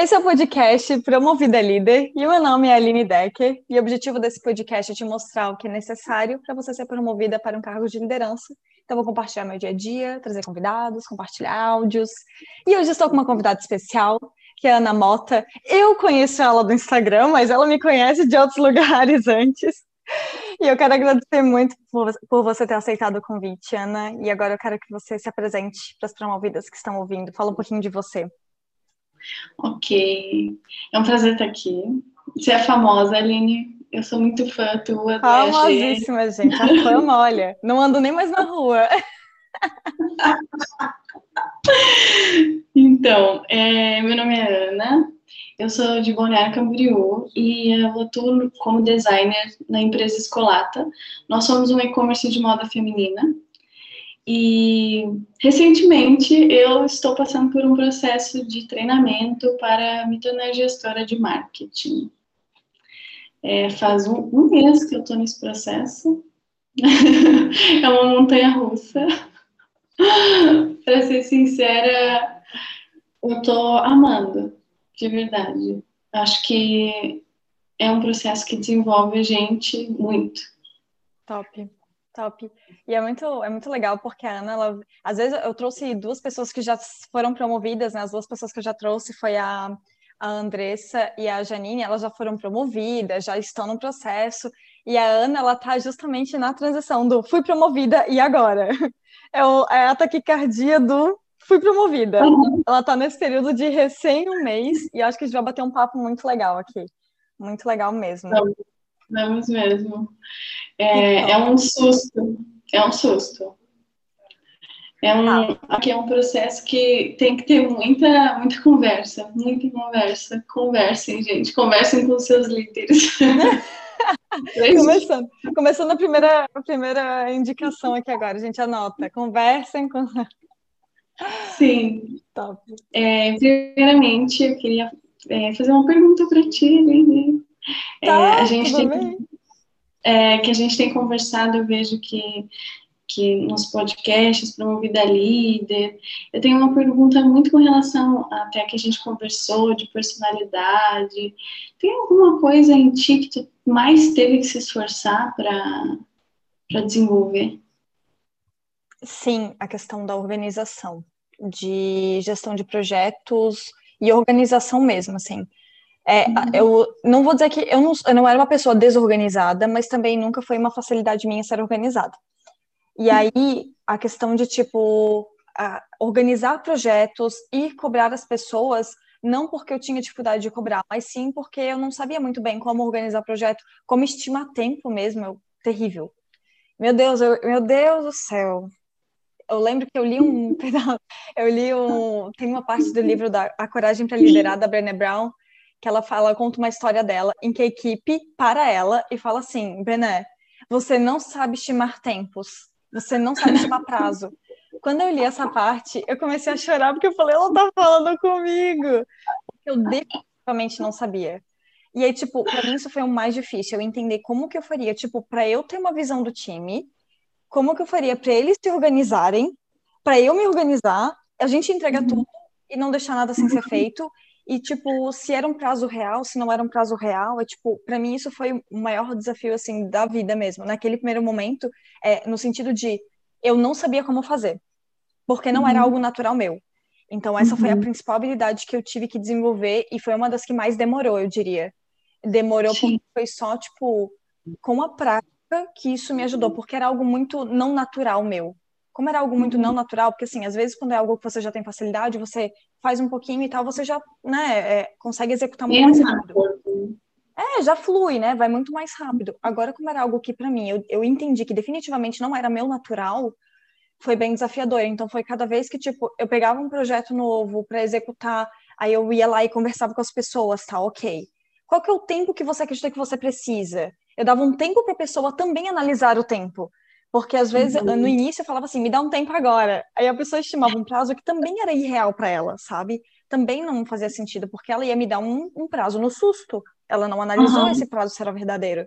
Esse é o podcast Promovida Líder e o meu nome é Aline Decker e o objetivo desse podcast é te mostrar o que é necessário para você ser promovida para um cargo de liderança. Então vou compartilhar meu dia a dia, trazer convidados, compartilhar áudios. E hoje estou com uma convidada especial, que é a Ana Mota. Eu conheço ela do Instagram, mas ela me conhece de outros lugares antes. E eu quero agradecer muito por, você ter aceitado o convite, Ana. E agora eu quero que você se apresente para as promovidas que estão ouvindo. Fala um pouquinho de você. Ok. É um prazer estar aqui. Você é famosa, Aline. Eu sou muito fã tua. Famosíssima, gente. A fama, olha. Não ando nem mais na rua. então, é, meu nome é Ana. Eu sou de Balneário Camboriú e eu atuo como designer na empresa Escolata. Nós somos um e-commerce de moda feminina e recentemente eu estou passando por um processo de treinamento para me tornar gestora de marketing. É, faz um, um mês que eu estou nesse processo. é uma montanha russa. para ser sincera, eu estou amando, de verdade. Acho que é um processo que desenvolve a gente muito. Top. Top. E é muito, é muito legal porque a Ana, ela, às vezes eu trouxe duas pessoas que já foram promovidas, né? As duas pessoas que eu já trouxe foi a, a Andressa e a Janine, elas já foram promovidas, já estão no processo. E a Ana, ela tá justamente na transição do fui promovida e agora. É, o, é a taquicardia do fui promovida. Ela tá nesse período de recém um mês e acho que a gente vai bater um papo muito legal aqui. Muito legal mesmo. Vamos mesmo. É, é um susto, é um susto. É um, ah. aqui é um processo que tem que ter muita, muita conversa, muita conversa. Conversem, gente, conversem com seus líderes. começando, começando a primeira, a primeira indicação aqui agora, a gente anota. Conversem com. Sim. Top. É, primeiramente, eu queria é, fazer uma pergunta para ti, Lili. É, tá, a gente tem bem é, que a gente tem conversado, eu vejo que, que nos podcasts, Promovida Líder, eu tenho uma pergunta muito com relação até que a gente conversou de personalidade. Tem alguma coisa em ti que tu mais teve que se esforçar para desenvolver? Sim, a questão da organização, de gestão de projetos e organização mesmo, assim. É, uhum. eu não vou dizer que eu não, eu não era uma pessoa desorganizada, mas também nunca foi uma facilidade minha ser organizada. E uhum. aí, a questão de, tipo, organizar projetos e cobrar as pessoas, não porque eu tinha dificuldade de cobrar, mas sim porque eu não sabia muito bem como organizar projeto, como estimar tempo mesmo, eu, terrível. Meu Deus, eu, meu Deus do céu. Eu lembro que eu li um eu li um, tem uma parte do livro da A Coragem para Liderar da Brené Brown, que ela fala, conta uma história dela, em que a equipe para ela e fala assim, Bené, você não sabe estimar tempos, você não sabe estimar prazo. Quando eu li essa parte, eu comecei a chorar porque eu falei, ela tá falando comigo. Eu definitivamente não sabia. E aí, tipo, pra mim isso foi o mais difícil, eu entender como que eu faria, tipo, para eu ter uma visão do time, como que eu faria para eles se organizarem, para eu me organizar, a gente entregar uhum. tudo e não deixar nada sem ser feito, e, tipo, se era um prazo real, se não era um prazo real, é tipo, para mim isso foi o maior desafio, assim, da vida mesmo. Naquele primeiro momento, é, no sentido de eu não sabia como fazer, porque não uhum. era algo natural meu. Então, essa uhum. foi a uhum. principal habilidade que eu tive que desenvolver e foi uma das que mais demorou, eu diria. Demorou Sim. porque foi só, tipo, com a prática que isso me ajudou, porque era algo muito não natural meu como era algo muito não uhum. natural, porque assim, às vezes quando é algo que você já tem facilidade, você faz um pouquinho e tal, você já, né, é, consegue executar muito mais rápido. É, já flui, né? Vai muito mais rápido. Agora, como era algo que para mim eu, eu entendi que definitivamente não era meu natural, foi bem desafiador. Então foi cada vez que tipo eu pegava um projeto novo para executar, aí eu ia lá e conversava com as pessoas, tá? OK. Qual que é o tempo que você acredita que você precisa? Eu dava um tempo para a pessoa também analisar o tempo. Porque às vezes, uhum. no início, eu falava assim, me dá um tempo agora. Aí a pessoa estimava um prazo que também era irreal para ela, sabe? Também não fazia sentido, porque ela ia me dar um, um prazo no susto. Ela não analisou uhum. esse prazo se era verdadeiro.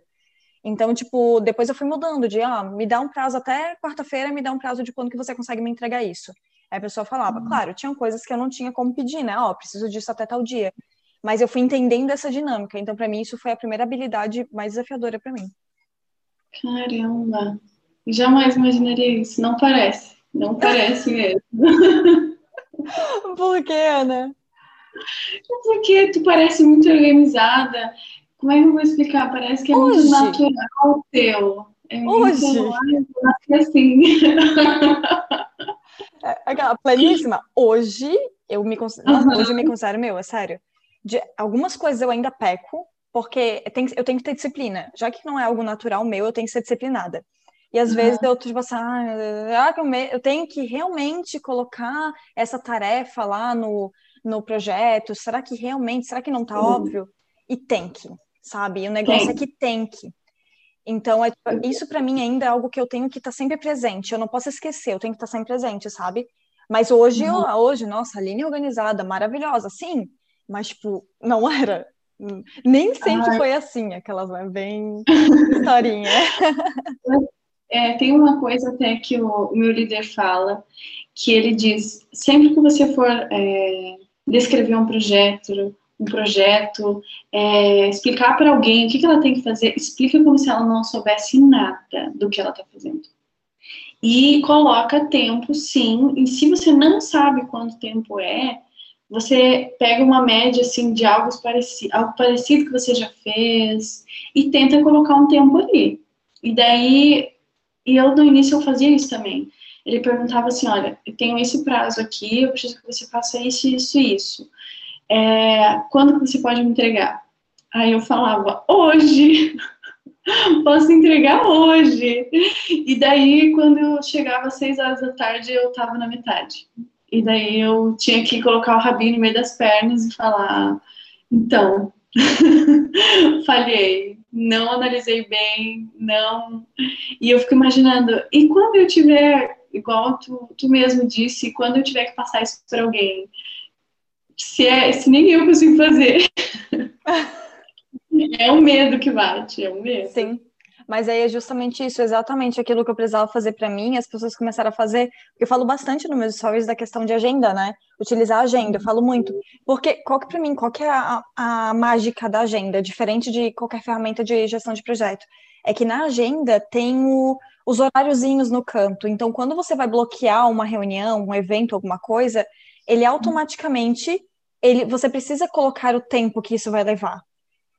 Então, tipo, depois eu fui mudando de, ah, me dá um prazo até quarta-feira, me dá um prazo de quando que você consegue me entregar isso. Aí a pessoa falava, uhum. claro, tinham coisas que eu não tinha como pedir, né? Ó, oh, preciso disso até tal dia. Mas eu fui entendendo essa dinâmica. Então, para mim, isso foi a primeira habilidade mais desafiadora para mim. Caramba! Jamais imaginaria isso. Não parece. Não parece mesmo. Por quê, Ana? Porque tu parece muito organizada. Como é que eu vou explicar? Parece que é Hoje. muito natural o teu. É Hoje. Muito, assim. É, aquela pleníssima. Hoje eu me considero, uhum. hoje eu me considero meu, é sério. De algumas coisas eu ainda peco, porque tem, eu tenho que ter disciplina. Já que não é algo natural meu, eu tenho que ser disciplinada. E às uhum. vezes eu tipo assim, ah, eu tenho que realmente colocar essa tarefa lá no, no projeto. Será que realmente, será que não tá uhum. óbvio? E tem que, sabe? E o negócio é que tem que. Então, é, tipo, isso para mim ainda é algo que eu tenho que estar tá sempre presente. Eu não posso esquecer, eu tenho que estar tá sempre presente, sabe? Mas hoje, uhum. eu, hoje, nossa, a linha organizada, maravilhosa, sim. Mas, tipo, não era. Nem sempre Ai. foi assim, aquelas, né? Bem historinha. É, tem uma coisa até que o, o, meu líder fala, que ele diz, sempre que você for é, descrever um projeto, um projeto, é, explicar para alguém o que, que ela tem que fazer, explica como se ela não soubesse nada do que ela está fazendo. E coloca tempo, sim, e se você não sabe quanto tempo é, você pega uma média, assim, de algo parecido, algo parecido que você já fez, e tenta colocar um tempo ali. E daí, e eu no início eu fazia isso também. Ele perguntava assim, olha, eu tenho esse prazo aqui, eu preciso que você faça isso, isso, isso é, quando que você pode me entregar? Aí eu falava, hoje, posso entregar hoje. E daí, quando eu chegava às seis horas da tarde, eu estava na metade. E daí eu tinha que colocar o rabinho no meio das pernas e falar, então, falhei, não analisei bem, não. E eu fico imaginando, e quando eu tiver, igual tu, tu mesmo disse, quando eu tiver que passar isso para alguém, se, é, se nem eu consigo fazer. é o medo que bate, é o medo. Sim. Mas aí é justamente isso, exatamente aquilo que eu precisava fazer para mim, as pessoas começaram a fazer. Eu falo bastante nos meus stories da questão de agenda, né? Utilizar a agenda, eu falo muito. Porque qual que para mim, qual que é a, a mágica da agenda, diferente de qualquer ferramenta de gestão de projeto? É que na agenda tem o, os horáriozinhos no canto. Então, quando você vai bloquear uma reunião, um evento, alguma coisa, ele automaticamente, ele, você precisa colocar o tempo que isso vai levar.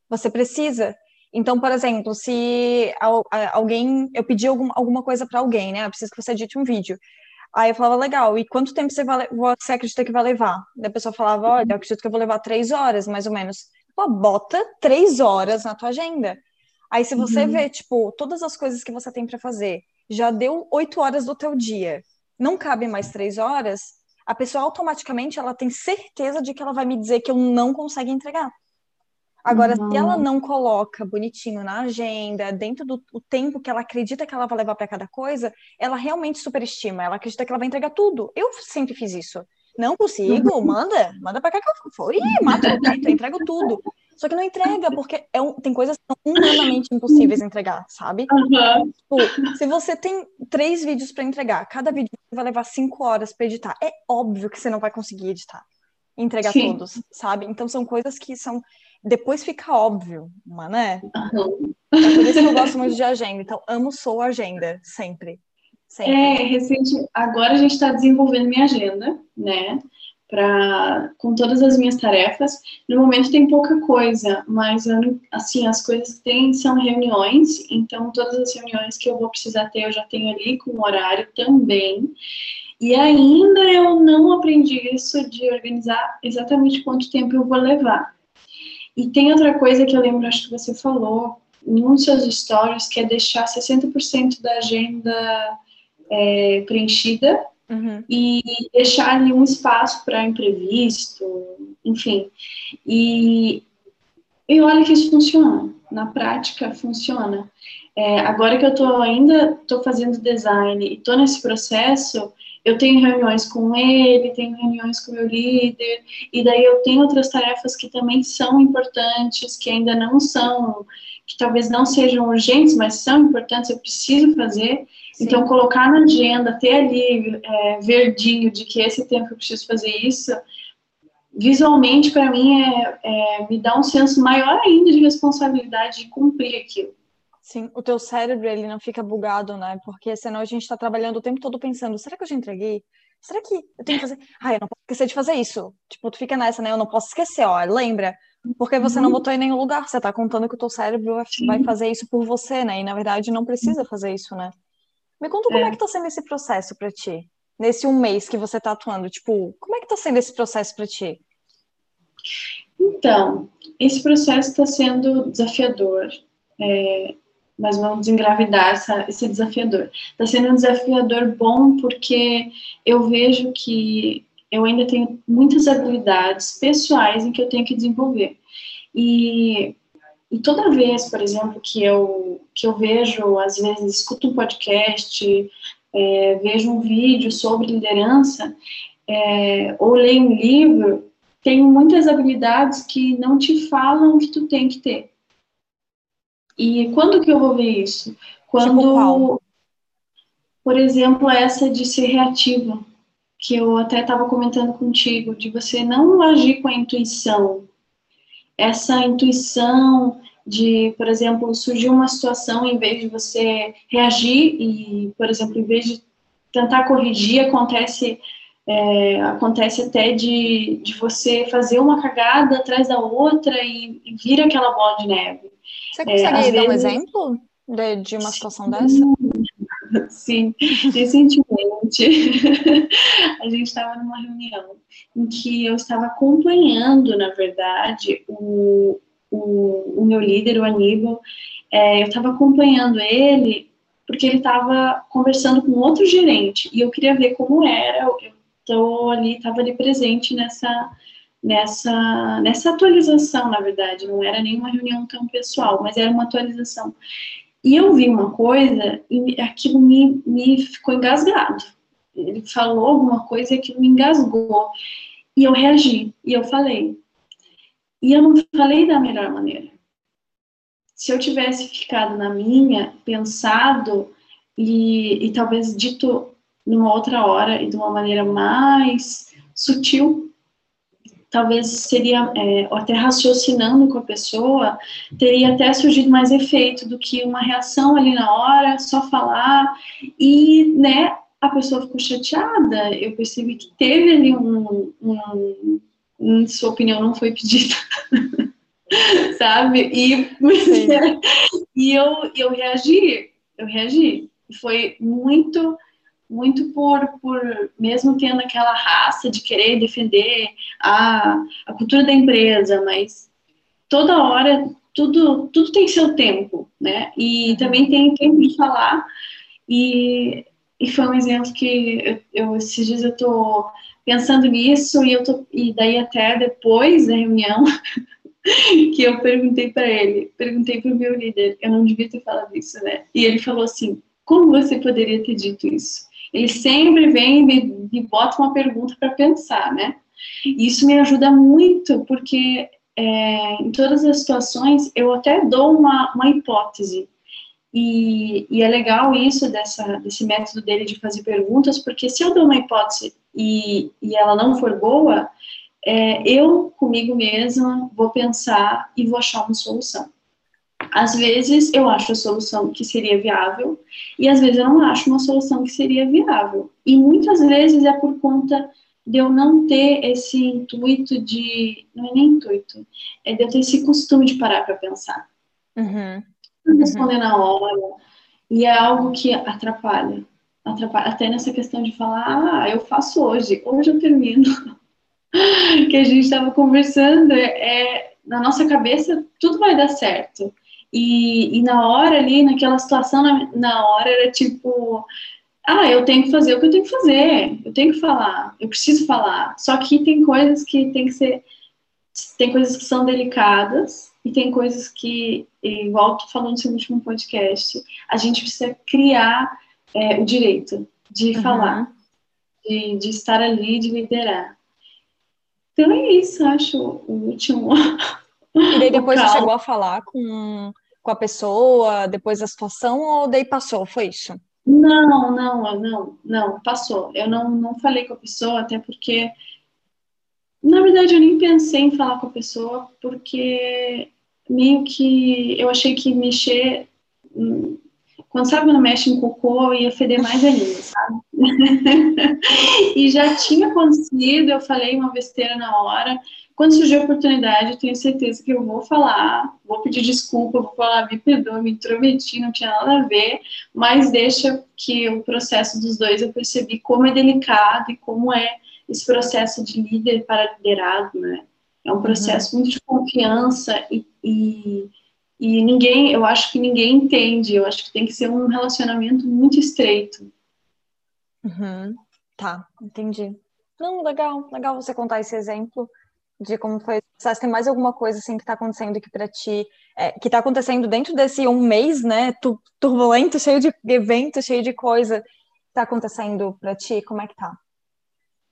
Você precisa. Então, por exemplo, se alguém, eu pedi algum, alguma coisa para alguém, né? Eu preciso que você edite um vídeo. Aí eu falava, legal, e quanto tempo você, vai, você acredita que vai levar? Daí a pessoa falava, olha, eu acredito que eu vou levar três horas, mais ou menos. Pô, bota três horas na tua agenda. Aí se você uhum. vê, tipo, todas as coisas que você tem para fazer, já deu oito horas do teu dia, não cabe mais três horas, a pessoa automaticamente ela tem certeza de que ela vai me dizer que eu não consigo entregar. Agora, uhum. se ela não coloca bonitinho na agenda, dentro do tempo que ela acredita que ela vai levar para cada coisa, ela realmente superestima, ela acredita que ela vai entregar tudo. Eu sempre fiz isso. Não consigo, uhum. manda, manda para cá que eu for. Ih, mato o peito, eu entrego tudo. Só que não entrega, porque é um, tem coisas que são humanamente impossíveis de entregar, sabe? Uhum. Tipo, se você tem três vídeos para entregar, cada vídeo vai levar cinco horas para editar, é óbvio que você não vai conseguir editar, entregar Sim. todos, sabe? Então são coisas que são. Depois fica óbvio, mas né? Uhum. É por isso que eu gosto muito de agenda. Então, amo sou agenda, sempre. sempre. É, recente. Agora a gente está desenvolvendo minha agenda, né? para com todas as minhas tarefas. No momento tem pouca coisa, mas assim as coisas que tem são reuniões, então todas as reuniões que eu vou precisar ter eu já tenho ali com o horário também. E ainda eu não aprendi isso de organizar exatamente quanto tempo eu vou levar. E tem outra coisa que eu lembro, acho que você falou em um dos seus stories, que é deixar 60% da agenda é, preenchida Uhum. E deixar ali um espaço para imprevisto, enfim. E, e olha que isso funciona, na prática funciona. É, agora que eu estou ainda tô fazendo design e estou nesse processo, eu tenho reuniões com ele, tenho reuniões com meu líder, e daí eu tenho outras tarefas que também são importantes, que ainda não são, que talvez não sejam urgentes, mas são importantes, eu preciso fazer. Sim. Então, colocar na agenda, ter ali é, verdinho de que esse tempo eu preciso fazer isso, visualmente, para mim, é, é, me dá um senso maior ainda de responsabilidade de cumprir aquilo. Sim, o teu cérebro, ele não fica bugado, né? Porque senão a gente está trabalhando o tempo todo pensando, será que eu já entreguei? Será que eu tenho que fazer? Ah, eu não posso esquecer de fazer isso. Tipo, tu fica nessa, né? Eu não posso esquecer, ó, lembra? Porque você não uhum. botou em nenhum lugar. Você tá contando que o teu cérebro vai fazer isso por você, né? E na verdade não precisa fazer isso, né? Me conta como é, é que tá sendo esse processo para ti? Nesse um mês que você tá atuando, tipo, como é que tá sendo esse processo para ti? Então, esse processo está sendo desafiador. É, mas vamos desengravidar essa, esse desafiador. Está sendo um desafiador bom porque eu vejo que eu ainda tenho muitas habilidades pessoais em que eu tenho que desenvolver. E, e toda vez, por exemplo, que eu, que eu vejo, às vezes, escuto um podcast, é, vejo um vídeo sobre liderança, é, ou leio um livro, tenho muitas habilidades que não te falam que tu tem que ter. E quando que eu vou ver isso? Quando, tipo por exemplo, essa de ser reativa, que eu até estava comentando contigo, de você não agir com a intuição. Essa intuição de, por exemplo, surgiu uma situação, em vez de você reagir e, por exemplo, em vez de tentar corrigir, acontece é, acontece até de, de você fazer uma cagada atrás da outra e, e vira aquela bola de neve. Você é, consegue é, dar vezes... um exemplo de, de uma situação dessa? Sim, recentemente a gente estava numa reunião em que eu estava acompanhando, na verdade, o, o, o meu líder, o Aníbal, é, eu estava acompanhando ele porque ele estava conversando com outro gerente e eu queria ver como era. Eu ali, estava ali presente nessa nessa, nessa atualização, na verdade, não era nenhuma reunião tão pessoal, mas era uma atualização. E eu vi uma coisa e aquilo me, me ficou engasgado. Ele falou alguma coisa e aquilo me engasgou. E eu reagi, e eu falei. E eu não falei da melhor maneira. Se eu tivesse ficado na minha, pensado e, e talvez dito numa outra hora e de uma maneira mais sutil, talvez seria, é, até raciocinando com a pessoa, teria até surgido mais efeito do que uma reação ali na hora, só falar, e, né, a pessoa ficou chateada, eu percebi que teve ali um, um, um sua opinião não foi pedida, sabe, e, e eu, eu reagi, eu reagi, foi muito muito por, por mesmo tendo aquela raça de querer defender a, a cultura da empresa, mas toda hora tudo, tudo tem seu tempo, né? E uhum. também tem tempo de falar. E, e foi um exemplo que eu, eu esses dias eu tô pensando nisso e eu tô e daí até depois da reunião que eu perguntei para ele, perguntei para o meu líder, eu não devia ter falado isso, né? E ele falou assim: como você poderia ter dito isso? Ele sempre vem e me, bota uma pergunta para pensar, né? Isso me ajuda muito, porque é, em todas as situações eu até dou uma, uma hipótese. E, e, é legal isso dessa, desse método dele de fazer perguntas, porque se eu dou uma hipótese e, e ela não for boa, é, eu comigo mesma vou pensar e vou achar uma solução. Às vezes eu acho a solução que seria viável e às vezes eu não acho uma solução que seria viável. E muitas vezes é por conta de eu não ter esse intuito de. Não é nem intuito, é de eu ter esse costume de parar para pensar. Uhum. Responder uhum. na hora. E é algo que atrapalha. atrapalha. Até nessa questão de falar, ah, eu faço hoje, hoje eu termino. que a gente estava conversando, é, é, na nossa cabeça tudo vai dar certo. E, e na hora ali, naquela situação, na, na hora era tipo, ah, eu tenho que fazer o que eu tenho que fazer, eu tenho que falar, eu preciso falar. Só que tem coisas que tem que ser, tem coisas que são delicadas e tem coisas que, igual tu falou no seu último podcast, a gente precisa criar é, o direito de uhum. falar, de, de estar ali, de liderar. Então é isso, acho o último. E daí depois você chegou a falar com com a pessoa depois da situação ou daí passou? Foi isso? Não, não, não, não, passou. Eu não, não falei com a pessoa, até porque na verdade, eu nem pensei em falar com a pessoa, porque meio que eu achei que mexer. Hum, quando sabe quando mexe em cocô, ia feder mais ainda, sabe? e já tinha acontecido, eu falei uma besteira na hora. Quando surgiu a oportunidade, eu tenho certeza que eu vou falar, vou pedir desculpa, vou falar, me perdoa, me intrometi, não tinha nada a ver, mas deixa que o processo dos dois eu percebi como é delicado e como é esse processo de líder para liderado, né? É um processo uhum. muito de confiança e, e, e, ninguém, eu acho que ninguém entende. Eu acho que tem que ser um relacionamento muito estreito. Uhum. Tá, entendi. Não, legal, legal você contar esse exemplo de como foi. Se tem mais alguma coisa assim que está acontecendo aqui para ti, é, que está acontecendo dentro desse um mês, né? Tu, turbulento, cheio de eventos, cheio de coisa, está acontecendo para ti? Como é que tá?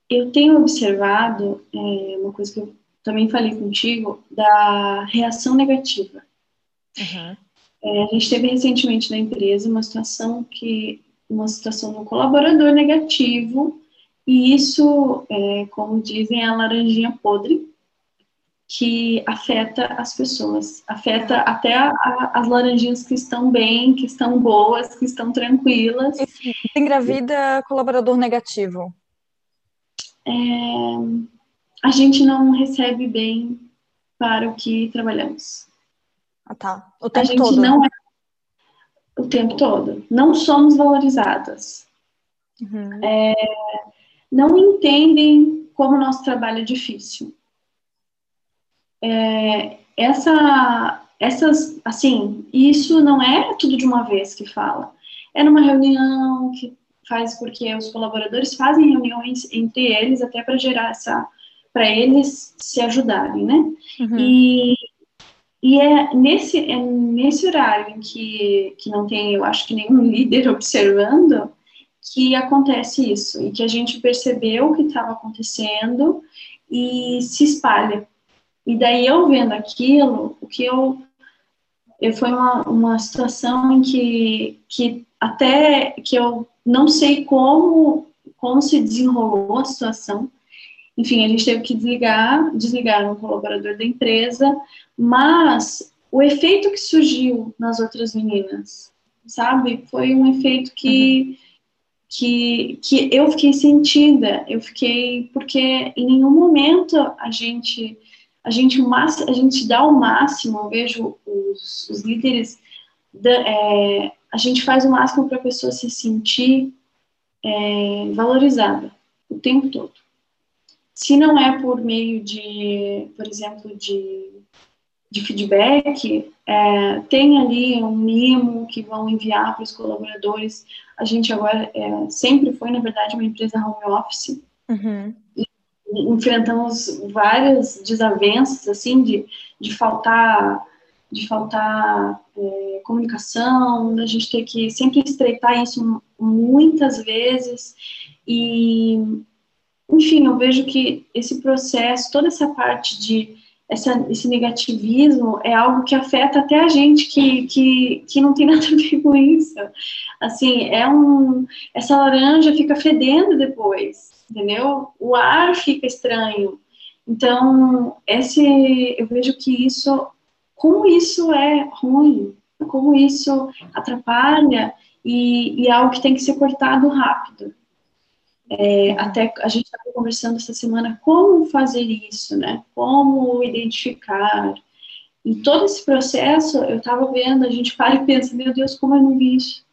Eu tenho observado é, uma coisa que eu também falei contigo da reação negativa. Uhum. É, a gente teve recentemente na empresa uma situação que uma situação do colaborador negativo e isso, é, como dizem, é a laranjinha podre que afeta as pessoas, afeta até a, a, as laranjinhas que estão bem, que estão boas, que estão tranquilas. E engravida colaborador negativo. É, a gente não recebe bem para o que trabalhamos. Ah, tá. O tempo a gente todo. não é o tempo todo. Não somos valorizadas. Uhum. É, não entendem como o nosso trabalho é difícil. É, essa, essas, assim, isso não é tudo de uma vez que fala. É numa reunião que faz porque os colaboradores fazem reuniões entre eles até para gerar essa para eles se ajudarem, né? Uhum. E, e é nesse, é nesse horário em que, que não tem, eu acho que nenhum líder observando, que acontece isso, e que a gente percebeu o que estava acontecendo e se espalha. E daí eu vendo aquilo, o que eu, eu foi uma, uma situação em que, que até que eu não sei como, como se desenrolou a situação, enfim, a gente teve que desligar, desligar um colaborador da empresa, mas o efeito que surgiu nas outras meninas, sabe? Foi um efeito que, uhum. que, que eu fiquei sentida, eu fiquei, porque em nenhum momento a gente, a gente, a gente dá o máximo, eu vejo os, os líderes, da, é, a gente faz o máximo para a pessoa se sentir é, valorizada o tempo todo. Se não é por meio de, por exemplo, de, de feedback, é, tem ali um mimo que vão enviar para os colaboradores. A gente agora é, sempre foi, na verdade, uma empresa home office. Uhum. E enfrentamos várias desavenças, assim, de, de faltar de faltar é, comunicação, da gente ter que sempre estreitar isso muitas vezes e enfim, eu vejo que esse processo, toda essa parte de essa, esse negativismo é algo que afeta até a gente que, que, que não tem nada a ver com isso. Assim, é um. Essa laranja fica fedendo depois, entendeu? O ar fica estranho. Então, esse, eu vejo que isso, como isso é ruim, como isso atrapalha e, e é algo que tem que ser cortado rápido. É, até a gente estava conversando essa semana como fazer isso, né? Como identificar. Em todo esse processo, eu estava vendo, a gente para e pensa, meu Deus, como eu não vi isso?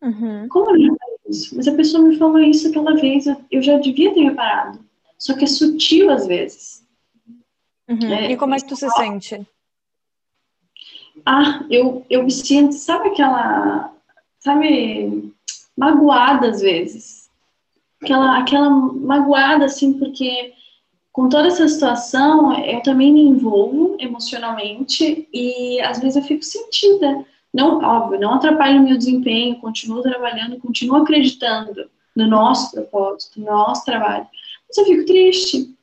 Uhum. Como eu não isso? Mas a pessoa me falou isso aquela vez, eu já devia ter reparado. Só que é sutil às vezes. Uhum. É, e como é que tu se sente? Ah, eu, eu me sinto, sabe aquela, sabe, magoada às vezes aquela, aquela magoada, assim, porque com toda essa situação, eu também me envolvo emocionalmente e às vezes eu fico sentida. Não, óbvio, não atrapalha o meu desempenho, continuo trabalhando, continuo acreditando no nosso propósito, no nosso trabalho. Mas eu fico triste,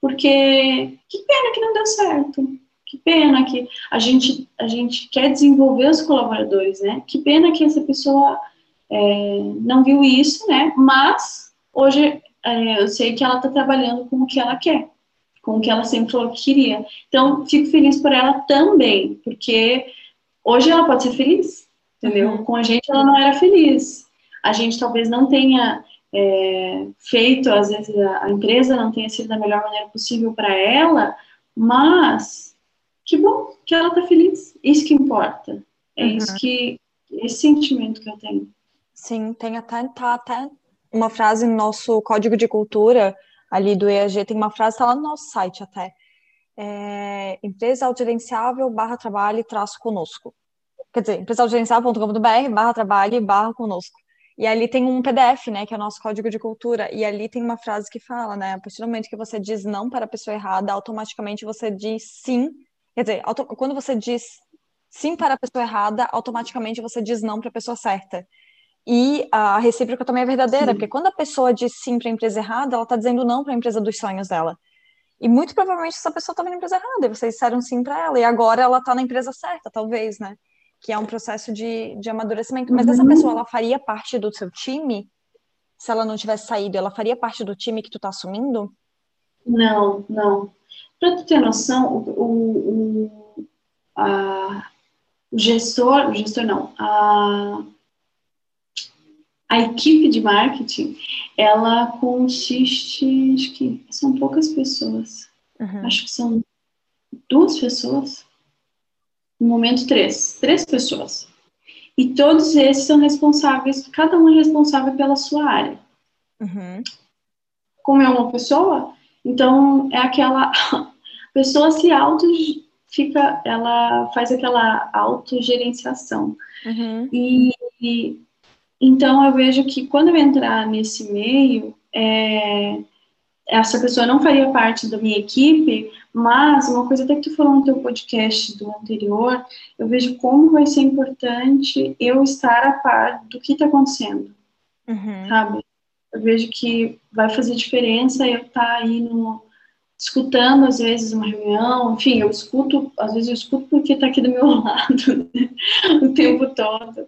porque que pena que não deu certo. Que pena que a gente, a gente quer desenvolver os colaboradores, né? Que pena que essa pessoa é, não viu isso, né? Mas Hoje, é, eu sei que ela está trabalhando com o que ela quer, com o que ela sempre falou que queria. Então, fico feliz por ela também, porque hoje ela pode ser feliz, entendeu? Uhum. Com a gente ela não era feliz. A gente talvez não tenha é, feito, às vezes a, empresa não tenha sido da melhor maneira possível para ela, mas que bom que ela está feliz. Isso que importa. É uhum. isso que esse sentimento que eu tenho. Sim, tem até, tá até uma frase no nosso código de cultura ali do EAG, tem uma frase, está lá no nosso site até. É, empresa autogerenciável barra trabalho traço conosco. Quer dizer, empresaautgerenciável.com.br barra trabalho barra conosco. E ali tem um PDF, né, que é o nosso código de cultura, e ali tem uma frase que fala, né, a partir do momento que você diz não para a pessoa errada, automaticamente você diz sim, quer dizer, quando você diz sim para a pessoa errada, automaticamente você diz não para a pessoa certa. E a recíproca também é verdadeira, sim. porque quando a pessoa diz sim para a empresa errada, ela está dizendo não para a empresa dos sonhos dela. E muito provavelmente essa pessoa estava na empresa errada, e vocês disseram sim para ela, e agora ela está na empresa certa, talvez, né? Que é um processo de, de amadurecimento. Mas uhum. essa pessoa, ela faria parte do seu time? Se ela não tivesse saído, ela faria parte do time que tu está assumindo? Não, não. Para tu ter noção, o, o, o, a, o gestor, o gestor não, a, a equipe de marketing, ela consiste, acho que são poucas pessoas. Uhum. Acho que são duas pessoas. No momento, três. Três pessoas. E todos esses são responsáveis, cada um é responsável pela sua área. Uhum. Como é uma pessoa, então é aquela pessoa se auto fica, ela faz aquela autogerenciação. Uhum. E, e então, eu vejo que quando eu entrar nesse meio, é, essa pessoa não faria parte da minha equipe, mas uma coisa até que tu falou no teu podcast do anterior, eu vejo como vai ser importante eu estar a par do que está acontecendo, uhum. sabe? Eu vejo que vai fazer diferença eu estar tá aí no, escutando às vezes uma reunião, enfim, eu escuto, às vezes eu escuto porque está aqui do meu lado né? o tempo todo.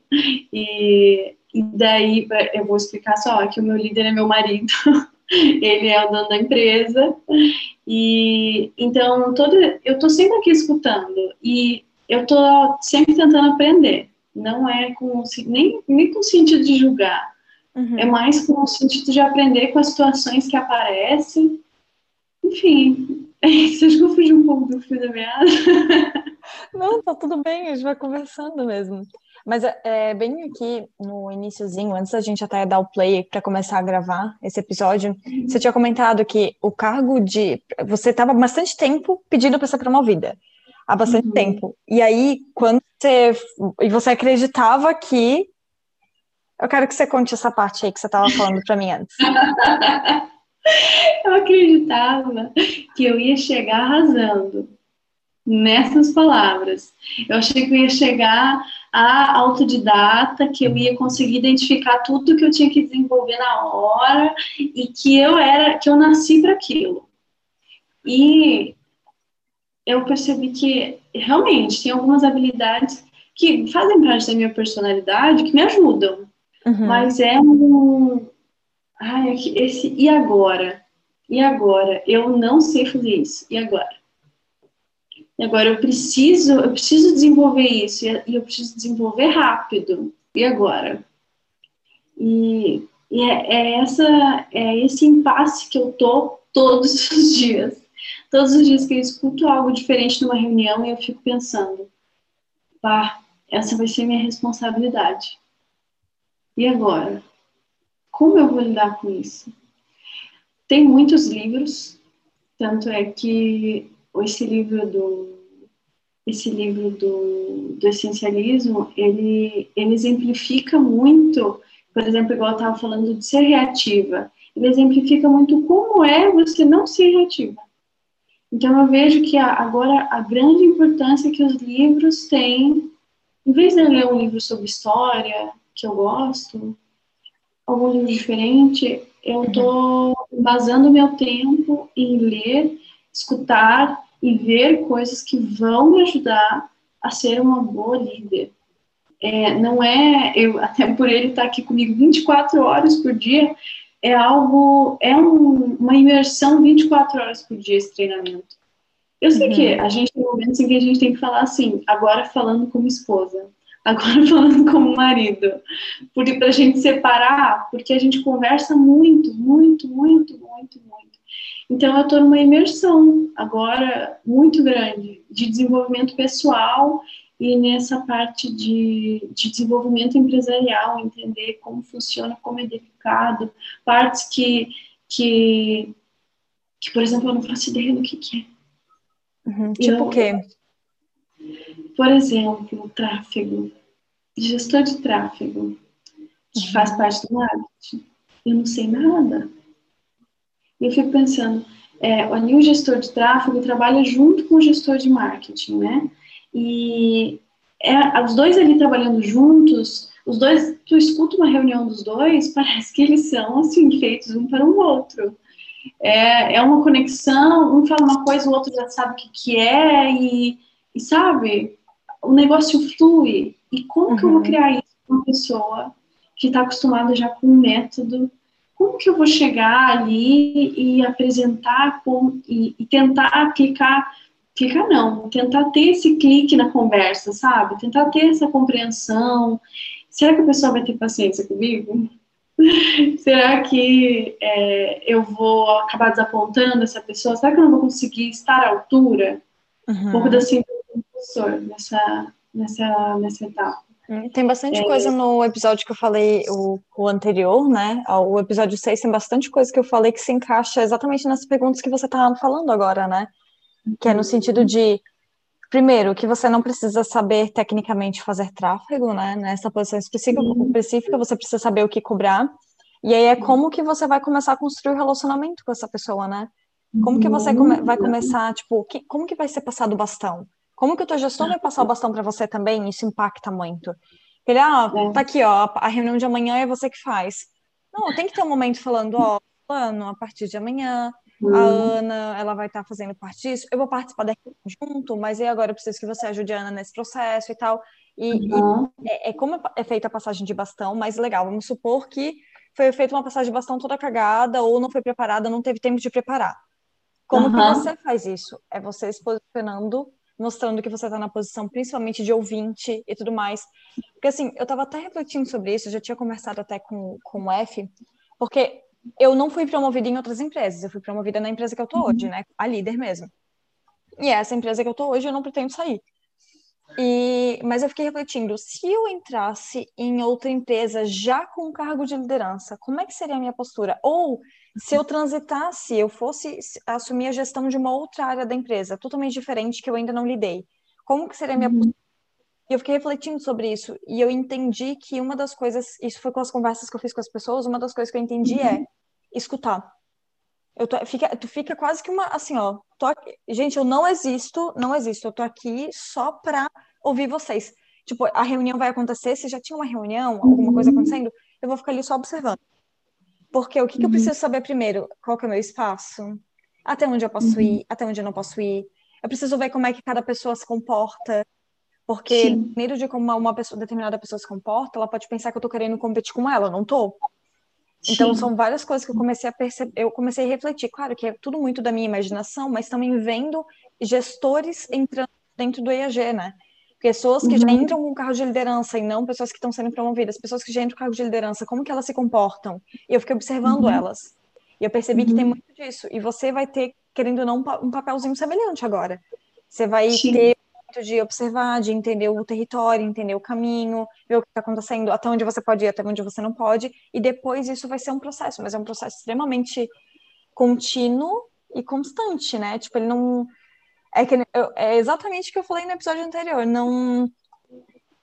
E e daí eu vou explicar só que o meu líder é meu marido, ele é o dono da empresa. E então todo eu tô sempre aqui escutando e eu tô sempre tentando aprender. Não é com nem, nem com o sentido de julgar. Uhum. É mais com o sentido de aprender com as situações que aparecem. Enfim, é isso. Acho que eu fugi um pouco do fio da meada. Não, tá tudo bem, a gente vai conversando mesmo. Mas é, é, bem aqui no iníciozinho, antes da gente até dar o play para começar a gravar esse episódio, uhum. você tinha comentado que o cargo de. Você estava bastante tempo pedindo para ser promovida. Há bastante uhum. tempo. E aí, quando você. E você acreditava que. Eu quero que você conte essa parte aí que você estava falando para mim antes. eu acreditava que eu ia chegar arrasando nessas palavras. Eu achei que eu ia chegar a autodidata, que eu ia conseguir identificar tudo que eu tinha que desenvolver na hora e que eu era, que eu nasci para aquilo. E eu percebi que realmente tem algumas habilidades que fazem parte da minha personalidade que me ajudam. Uhum. Mas é um ai, esse e agora? E agora? Eu não sei fazer isso. E agora? E agora eu preciso, eu preciso desenvolver isso e eu preciso desenvolver rápido. E agora? E, e é, é, essa, é esse impasse que eu tô todos os dias. Todos os dias que eu escuto algo diferente numa reunião e eu fico pensando, pá, essa vai ser minha responsabilidade. E agora? Como eu vou lidar com isso? Tem muitos livros, tanto é que esse livro do esse livro do, do essencialismo ele ele exemplifica muito por exemplo igual eu estava falando de ser reativa ele exemplifica muito como é você não ser reativa então eu vejo que a, agora a grande importância que os livros têm em vez de ler um livro sobre história que eu gosto algum livro diferente eu estou uhum. basando meu tempo em ler escutar e ver coisas que vão me ajudar a ser uma boa líder. É, não é, eu até por ele estar aqui comigo 24 horas por dia, é algo, é um, uma imersão 24 horas por dia esse treinamento. Eu sei uhum. que a gente tem momentos em que a gente tem que falar assim, agora falando como esposa, agora falando como marido, porque para a gente separar, porque a gente conversa muito, muito, muito, muito, muito. Então eu estou numa imersão agora muito grande de desenvolvimento pessoal e nessa parte de, de desenvolvimento empresarial, entender como funciona, como é delicado, partes que, que, que por exemplo, eu não faço ideia do que, que é. Uhum, tipo o quê? Por exemplo, tráfego. Gestor de tráfego, que uhum. faz parte do marketing. Eu não sei nada. E eu fico pensando, é, ali o gestor de tráfego trabalha junto com o gestor de marketing, né? E é, os dois ali trabalhando juntos, os dois, tu escuta uma reunião dos dois, parece que eles são assim, feitos um para o outro. É, é uma conexão, um fala uma coisa, o outro já sabe o que, que é, e, e sabe, o negócio flui. E como uhum. que eu vou uhum. criar isso com uma pessoa que está acostumada já com um método? Como que eu vou chegar ali e apresentar com, e, e tentar aplicar clicar não, tentar ter esse clique na conversa, sabe? Tentar ter essa compreensão. Será que a pessoa vai ter paciência comigo? Será que é, eu vou acabar desapontando essa pessoa? Será que eu não vou conseguir estar à altura? Uhum. Um pouco da síndrome do professor nessa, nessa, nessa etapa. Tem bastante é, coisa no episódio que eu falei, o, o, anterior, né? O episódio 6 tem bastante coisa que eu falei que se encaixa exatamente nas perguntas que você está falando agora, né? que é no sentido de, primeiro, que você não precisa saber tecnicamente fazer tráfego, né? Nessa posição específica, específica você precisa saber o que cobrar. E aí é como que você vai começar a construir o um relacionamento com essa pessoa, né? Como que você come vai começar, tipo, que, como que vai ser passado o bastão? Como que o teu gestor vai passar o bastão para você também? Isso impacta muito. Ele, ah, é. tá aqui, ó, a reunião de amanhã é você que faz. Não, tem que ter um momento falando, ó, plano, a partir de amanhã, a uhum. Ana, ela vai estar tá fazendo parte disso. Eu vou participar daqui junto, mas e agora eu preciso que você ajude a Ana nesse processo e tal. E, uhum. e é, é, como é feita a passagem de bastão, mais legal. Vamos supor que foi feita uma passagem de bastão toda cagada ou não foi preparada, não teve tempo de preparar. Como uhum. que você faz isso? É você se posicionando, mostrando que você está na posição principalmente de ouvinte e tudo mais. Porque assim, eu estava até refletindo sobre isso, já tinha conversado até com, com o F, porque eu não fui promovida em outras empresas, eu fui promovida na empresa que eu tô hoje, uhum. né? A líder mesmo. E essa empresa que eu tô hoje, eu não pretendo sair. E, mas eu fiquei refletindo, se eu entrasse em outra empresa já com cargo de liderança, como é que seria a minha postura? Ou se eu transitasse, eu fosse assumir a gestão de uma outra área da empresa, totalmente diferente, que eu ainda não lidei, como que seria a minha uhum. E eu fiquei refletindo sobre isso, e eu entendi que uma das coisas, isso foi com as conversas que eu fiz com as pessoas, uma das coisas que eu entendi é, uhum. é escutar. Eu tô, fica, tu fica quase que uma, assim, ó, aqui, gente, eu não existo, não existo, eu tô aqui só pra ouvir vocês. Tipo, a reunião vai acontecer, se já tinha uma reunião, alguma coisa uhum. acontecendo, eu vou ficar ali só observando. Porque o que, que eu uhum. preciso saber primeiro? Qual que é o meu espaço? Até onde eu posso ir? Até onde eu não posso ir? Eu preciso ver como é que cada pessoa se comporta. Porque, primeiro de como uma pessoa, determinada pessoa se comporta, ela pode pensar que eu tô querendo competir com ela, não tô. Então, Sim. são várias coisas que eu comecei a perceber, eu comecei a refletir. Claro que é tudo muito da minha imaginação, mas também vendo gestores entrando dentro do EAG, né? Pessoas que uhum. já entram com cargo de liderança e não pessoas que estão sendo promovidas, pessoas que já entram com cargo de liderança, como que elas se comportam? E eu fiquei observando uhum. elas. E eu percebi que tem uhum. muito disso. E você vai ter, querendo ou não, um papelzinho semelhante agora. Você vai Sim. ter de observar, de entender o território, entender o caminho, ver o que está acontecendo, até onde você pode ir, até onde você não pode, e depois isso vai ser um processo, mas é um processo extremamente contínuo e constante, né? Tipo, ele não. É, que, é exatamente o que eu falei no episódio anterior, não.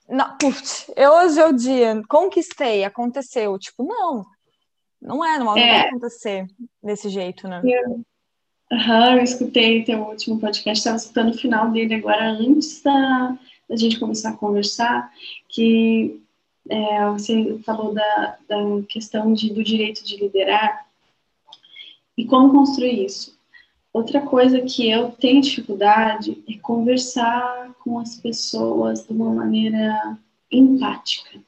Não, putz, eu hoje é o dia, conquistei, aconteceu. Tipo, não, não é, não, é. vai acontecer desse jeito, né? Eu Aham, eu escutei teu último podcast, estava escutando o final dele agora, antes da, da gente começar a conversar, que é, você falou da, da questão de, do direito de liderar e como construir isso. Outra coisa que eu tenho dificuldade é conversar com as pessoas de uma maneira empática.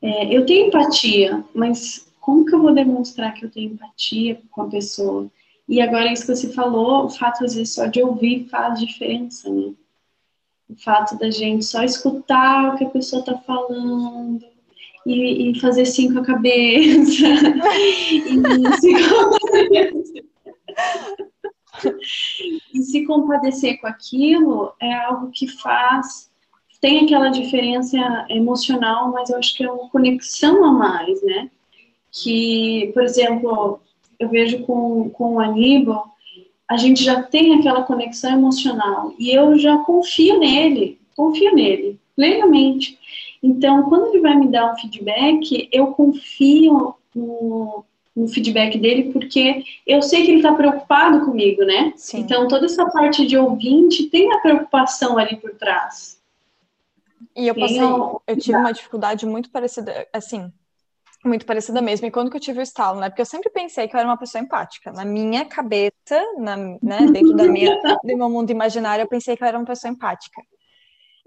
É, eu tenho empatia, mas como que eu vou demonstrar que eu tenho empatia com a pessoa? E agora, isso que você falou, o fato, às vezes, só de ouvir faz diferença, né? O fato da gente só escutar o que a pessoa está falando e, e, fazer assim com a cabeça. e, se compadecer com aquilo é algo que faz. Tem aquela diferença emocional, mas eu acho que é uma conexão a mais, né? Que, por exemplo, eu vejo com, com o Aníbal, a gente já tem aquela conexão emocional e eu já confio nele, confio nele, plenamente. Então, quando ele vai me dar um feedback, eu confio no, no feedback dele, porque eu sei que ele está preocupado comigo, né? Sim. Então, toda essa parte de ouvinte tem a preocupação ali por trás. E eu passei, eu tive uma dificuldade muito parecida, assim, muito parecida mesmo. E quando que eu tive o estalo, né? Porque eu sempre pensei que eu era uma pessoa empática. Na minha cabeça, na, né, dentro da minha, do meu mundo imaginário, eu pensei que eu era uma pessoa empática.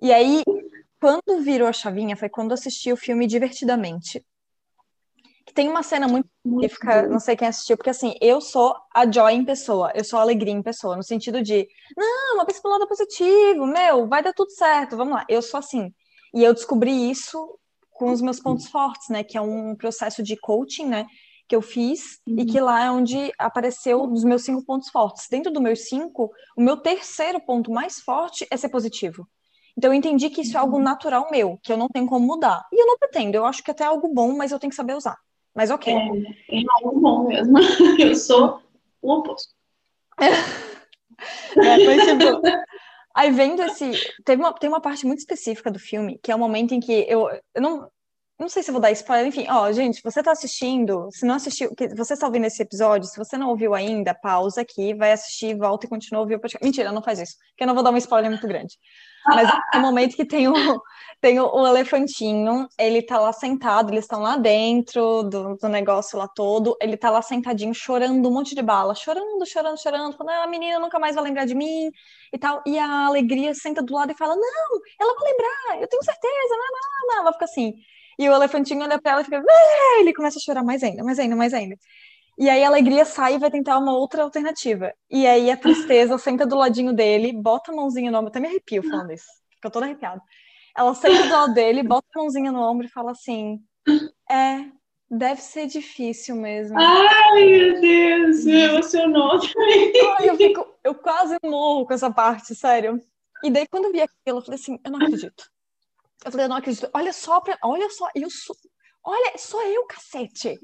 E aí, quando virou a chavinha, foi quando eu assisti o filme Divertidamente. Que tem uma cena muito específica, não sei quem assistiu, porque assim, eu sou a joy em pessoa, eu sou a alegria em pessoa, no sentido de, não, uma pensa pelo lado positivo, meu, vai dar tudo certo, vamos lá. Eu sou assim. E eu descobri isso com os meus pontos fortes, né? Que é um processo de coaching, né? Que eu fiz uhum. e que lá é onde apareceu os meus cinco pontos fortes. Dentro dos meus cinco, o meu terceiro ponto mais forte é ser positivo. Então eu entendi que isso é algo uhum. natural meu, que eu não tenho como mudar. E eu não pretendo, eu acho que até é algo bom, mas eu tenho que saber usar. Mas ok. É, é algo bom mesmo. Eu sou o oposto. é, foi tipo, Aí vendo esse. Teve uma, tem uma parte muito específica do filme, que é o momento em que eu, eu não. Não sei se vou dar spoiler, enfim, ó, gente, você tá assistindo, se não assistiu, que você está ouvindo esse episódio, se você não ouviu ainda, pausa aqui, vai assistir, volta e continua a ouvir o podcast. Mentira, não faz isso, porque eu não vou dar um spoiler muito grande. Mas é o momento que tem o, tem o, o, elefantinho, ele tá lá sentado, eles estão lá dentro do, do, negócio lá todo, ele tá lá sentadinho, chorando um monte de bala, chorando, chorando, chorando, falando, ah, a menina nunca mais vai lembrar de mim e tal. E a alegria senta do lado e fala, não, ela vai lembrar, eu tenho certeza, não, não, não. Ela fica assim. E o elefantinho olha pra ela e fica, ah! ele começa a chorar mais ainda, mais ainda, mais ainda. E aí a alegria sai e vai tentar uma outra alternativa. E aí a tristeza senta do ladinho dele, bota a mãozinha no ombro, até me arrepio falando isso, fica toda arrepiada. Ela senta do lado dele, bota a mãozinha no ombro e fala assim: É, deve ser difícil mesmo. Ai, meu Deus, me emocionou também. Eu, fico, eu quase morro com essa parte, sério. E daí, quando eu vi aquilo, eu falei assim: Eu não acredito. Eu falei: Eu não acredito. Olha só, pra... olha só, eu sou. Olha, sou eu, cacete!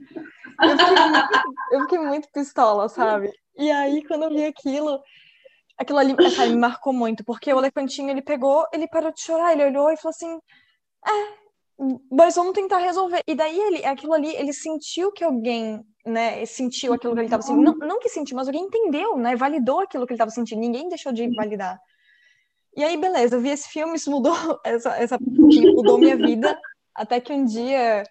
Eu fiquei, muito, eu fiquei muito pistola, sabe? E aí, quando eu vi aquilo, aquilo ali sabe, me marcou muito, porque o elefantinho, ele pegou, ele parou de chorar, ele olhou e falou assim, é, mas vamos tentar resolver. E daí, ele, aquilo ali, ele sentiu que alguém, né, sentiu aquilo que ele estava sentindo. Não, não que sentiu, mas alguém entendeu, né, validou aquilo que ele estava sentindo. Ninguém deixou de validar. E aí, beleza, eu vi esse filme, isso mudou, essa, essa mudou minha vida, até que um dia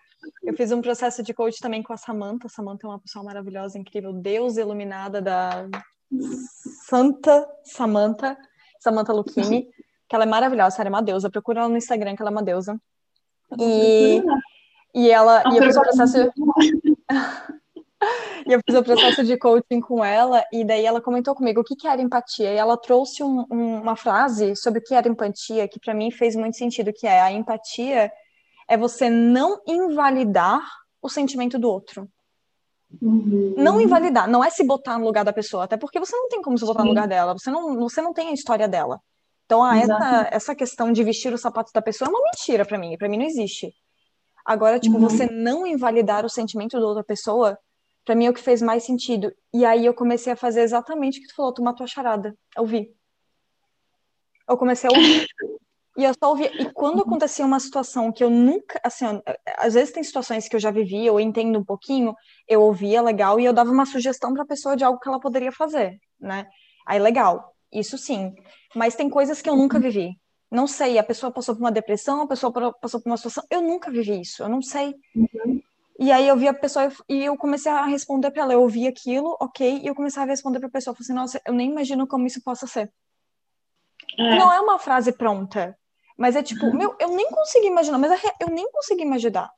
eu fiz um processo de coach também com a Samantha. Samantha é uma pessoa maravilhosa, incrível, Deus iluminada da Santa Samantha, Samantha Lucchini, que ela é maravilhosa, ela é uma deusa. Procura ela no Instagram, que ela é uma deusa. E, e ela. E eu fiz o processo. e eu fiz o processo de coaching com ela, e daí ela comentou comigo o que, que era empatia. E ela trouxe um, um, uma frase sobre o que era empatia, que para mim fez muito sentido, que é a empatia é você não invalidar o sentimento do outro. Uhum. Não invalidar, não é se botar no lugar da pessoa, até porque você não tem como se botar Sim. no lugar dela, você não, você não tem a história dela. Então, ah, essa, essa questão de vestir os sapatos da pessoa é uma mentira para mim, para mim não existe. Agora, tipo, uhum. você não invalidar o sentimento da outra pessoa, para mim é o que fez mais sentido. E aí eu comecei a fazer exatamente o que tu falou, tu matou a charada. Eu vi. Eu comecei a ouvir. E eu só ouvia. E quando acontecia uma situação que eu nunca. Assim, às vezes tem situações que eu já vivi, eu entendo um pouquinho, eu ouvia legal e eu dava uma sugestão para a pessoa de algo que ela poderia fazer, né? Aí, legal, isso sim. Mas tem coisas que eu nunca vivi. Não sei, a pessoa passou por uma depressão, a pessoa passou por uma situação. Eu nunca vivi isso, eu não sei. Uhum. E aí eu vi a pessoa e eu comecei a responder para ela. Eu ouvi aquilo, ok, e eu comecei a responder para a pessoa. Eu falei assim, nossa, eu nem imagino como isso possa ser. É. Não é uma frase pronta. Mas é tipo, uhum. meu, eu nem consegui imaginar, mas é eu nem consegui imaginar.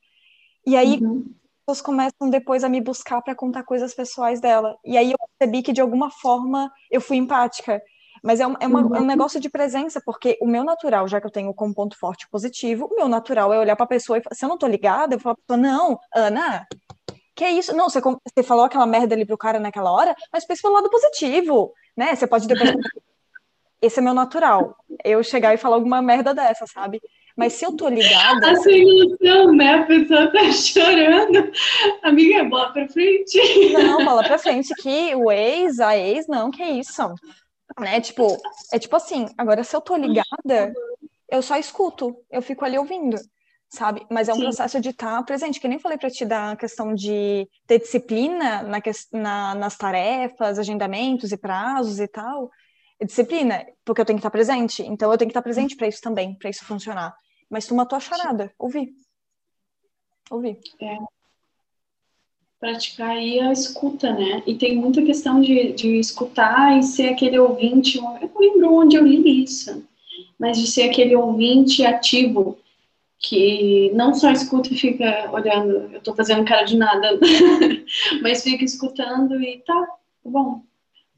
E aí, uhum. pessoas começam depois a me buscar para contar coisas pessoais dela. E aí eu percebi que de alguma forma eu fui empática. Mas é, um, é, uma, é um uhum. negócio de presença, porque o meu natural, já que eu tenho como ponto forte positivo, o meu natural é olhar para a pessoa e se eu não tô ligada, eu falo, não, Ana, que é isso? Não, você, você falou aquela merda ali pro cara naquela hora, mas pensa pelo lado positivo, né? Você pode depois. Esse é meu natural. Eu chegar e falar alguma merda dessa, sabe? Mas se eu tô ligada. A sua ilusão, né? A pessoa tá chorando. Amiga, bola pra frente. Não, bola pra frente, que o ex, a ex, não, que é isso. Né? Tipo, é tipo assim, agora se eu tô ligada, eu só escuto, eu fico ali ouvindo sabe? Mas é um Sim. processo de estar presente, que nem falei para ti da questão de ter disciplina na, na, nas tarefas, agendamentos e prazos e tal. Disciplina, porque eu tenho que estar presente, então eu tenho que estar presente para isso também, para isso funcionar. Mas tu matou a charada, ouvi. Ouvi. É. Praticar aí a escuta, né? E tem muita questão de, de escutar e ser aquele ouvinte. Eu não lembro onde eu li isso, mas de ser aquele ouvinte ativo que não só escuta e fica olhando, eu tô fazendo cara de nada, mas fica escutando e tá, tá bom.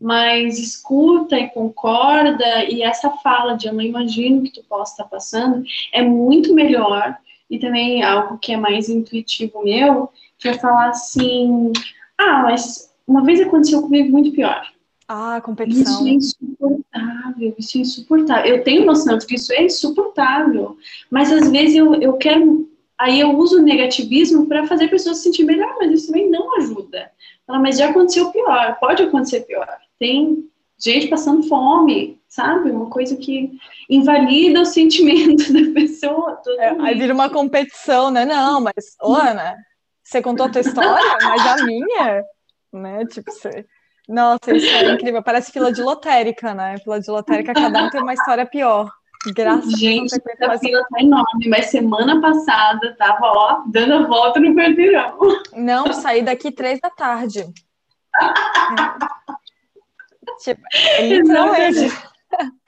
Mas escuta e concorda, e essa fala de eu não imagino que tu possa estar passando, é muito melhor, e também algo que é mais intuitivo meu, que é falar assim, ah, mas uma vez aconteceu comigo muito pior. Ah, competição. Isso é insuportável, isso é insuportável. Eu tenho noção de que isso é insuportável, mas às vezes eu, eu quero. Aí eu uso o negativismo para fazer a pessoa se sentir melhor, mas isso também não ajuda. Fala, mas já aconteceu pior, pode acontecer pior. Tem gente passando fome, sabe? Uma coisa que invalida o sentimento da pessoa. É, aí vira uma competição, né? Não, mas, ô, Ana, você contou a tua história, mas a minha, né? Tipo, você nossa, isso é incrível. Parece fila de lotérica, né? Fila de lotérica, cada um tem uma história pior. Graças Gente, a Deus. A fila tá enorme, mas semana passada tava, ó, dando a volta no quarteirão. Não, saí daqui três da tarde. tipo, é literalmente.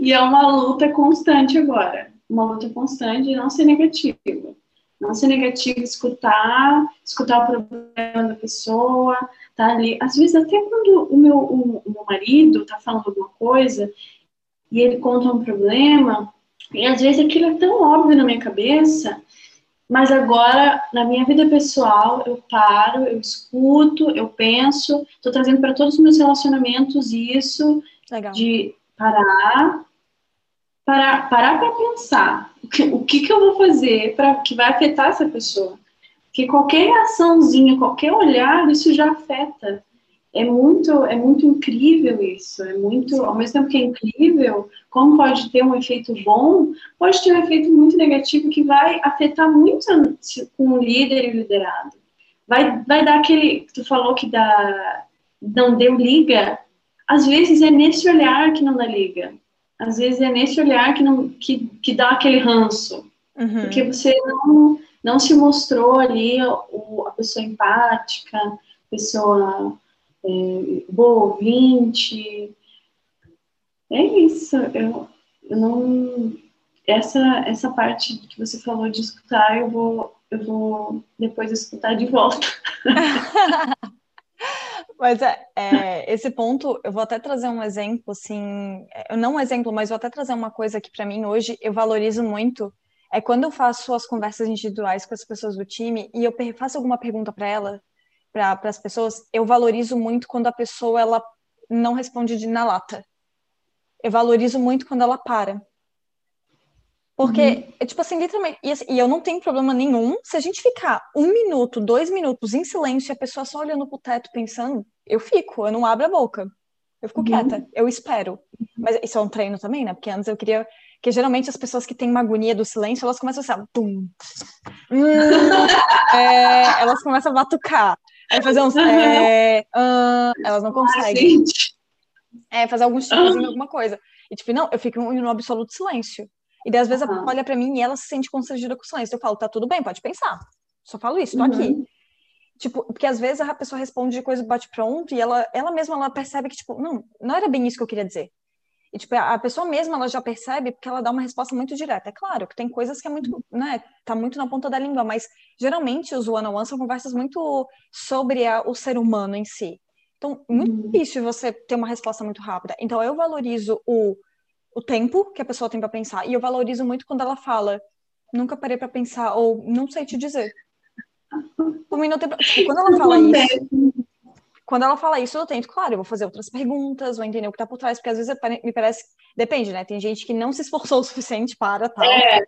E é uma luta constante agora. Uma luta constante de não ser negativa. Não ser negativo, escutar, escutar o problema da pessoa, tá ali. Às vezes, até quando o meu, o, o meu marido tá falando alguma coisa e ele conta um problema, e às vezes aquilo é tão óbvio na minha cabeça, mas agora, na minha vida pessoal, eu paro, eu escuto, eu penso, estou trazendo para todos os meus relacionamentos isso, Legal. de parar, parar para pensar o que, o que, que eu vou fazer para que vai afetar essa pessoa que qualquer açãozinha, qualquer olhar, isso já afeta. É muito, é muito incrível isso. É muito, ao mesmo tempo que é incrível, como pode ter um efeito bom, pode ter um efeito muito negativo que vai afetar muito com o líder e o liderado. Vai, vai dar aquele, tu falou que dá, não deu liga. Às vezes é nesse olhar que não dá liga. Às vezes é nesse olhar que não, que, que dá aquele ranço. Uhum. Porque você não não se mostrou ali a, a pessoa empática, pessoa é, boa ouvinte. É isso. Eu, eu não. Essa, essa parte que você falou de escutar, eu vou, eu vou depois escutar de volta. Mas é, é, esse ponto, eu vou até trazer um exemplo, assim, é, não um exemplo, mas vou até trazer uma coisa que para mim hoje eu valorizo muito, é quando eu faço as conversas individuais com as pessoas do time e eu faço alguma pergunta para ela, para as pessoas, eu valorizo muito quando a pessoa ela não responde de na lata. Eu valorizo muito quando ela para. Porque, uhum. é tipo assim, literalmente, e, assim, e, eu não tenho problema nenhum se a gente ficar um minuto, dois minutos em silêncio e a pessoa só olhando pro teto pensando, eu fico, eu não abro a boca. Eu fico uhum. quieta, eu espero. Mas isso é um treino também, né? Porque antes eu queria que geralmente as pessoas que têm uma agonia do silêncio, elas começam assim, pum, hum, é, elas começam a batucar, aí fazer uns, é, uh, elas não conseguem, é, fazer algum estilozinho, alguma coisa, e tipo, não, eu fico no absoluto silêncio, e daí às vezes uhum. olha para mim e ela se sente constrangida com o silêncio, eu falo, tá tudo bem, pode pensar, só falo isso, tô uhum. aqui, Tipo, porque às vezes a pessoa responde de coisa bate pronto e ela, ela mesma ela percebe que, tipo, não, não era bem isso que eu queria dizer. E, tipo, a pessoa mesma, ela já percebe porque ela dá uma resposta muito direta. É claro que tem coisas que é muito, né, tá muito na ponta da língua, mas geralmente os one-on-one são conversas muito sobre a, o ser humano em si. Então, muito uhum. difícil você ter uma resposta muito rápida. Então, eu valorizo o, o tempo que a pessoa tem para pensar. E eu valorizo muito quando ela fala, nunca parei para pensar, ou não sei te dizer. Não tem... Tipo, quando ela fala isso, quando ela fala isso, eu tento, claro, eu vou fazer outras perguntas, vou entender o que tá por trás, porque às vezes me parece, depende, né? Tem gente que não se esforçou o suficiente para tal. É.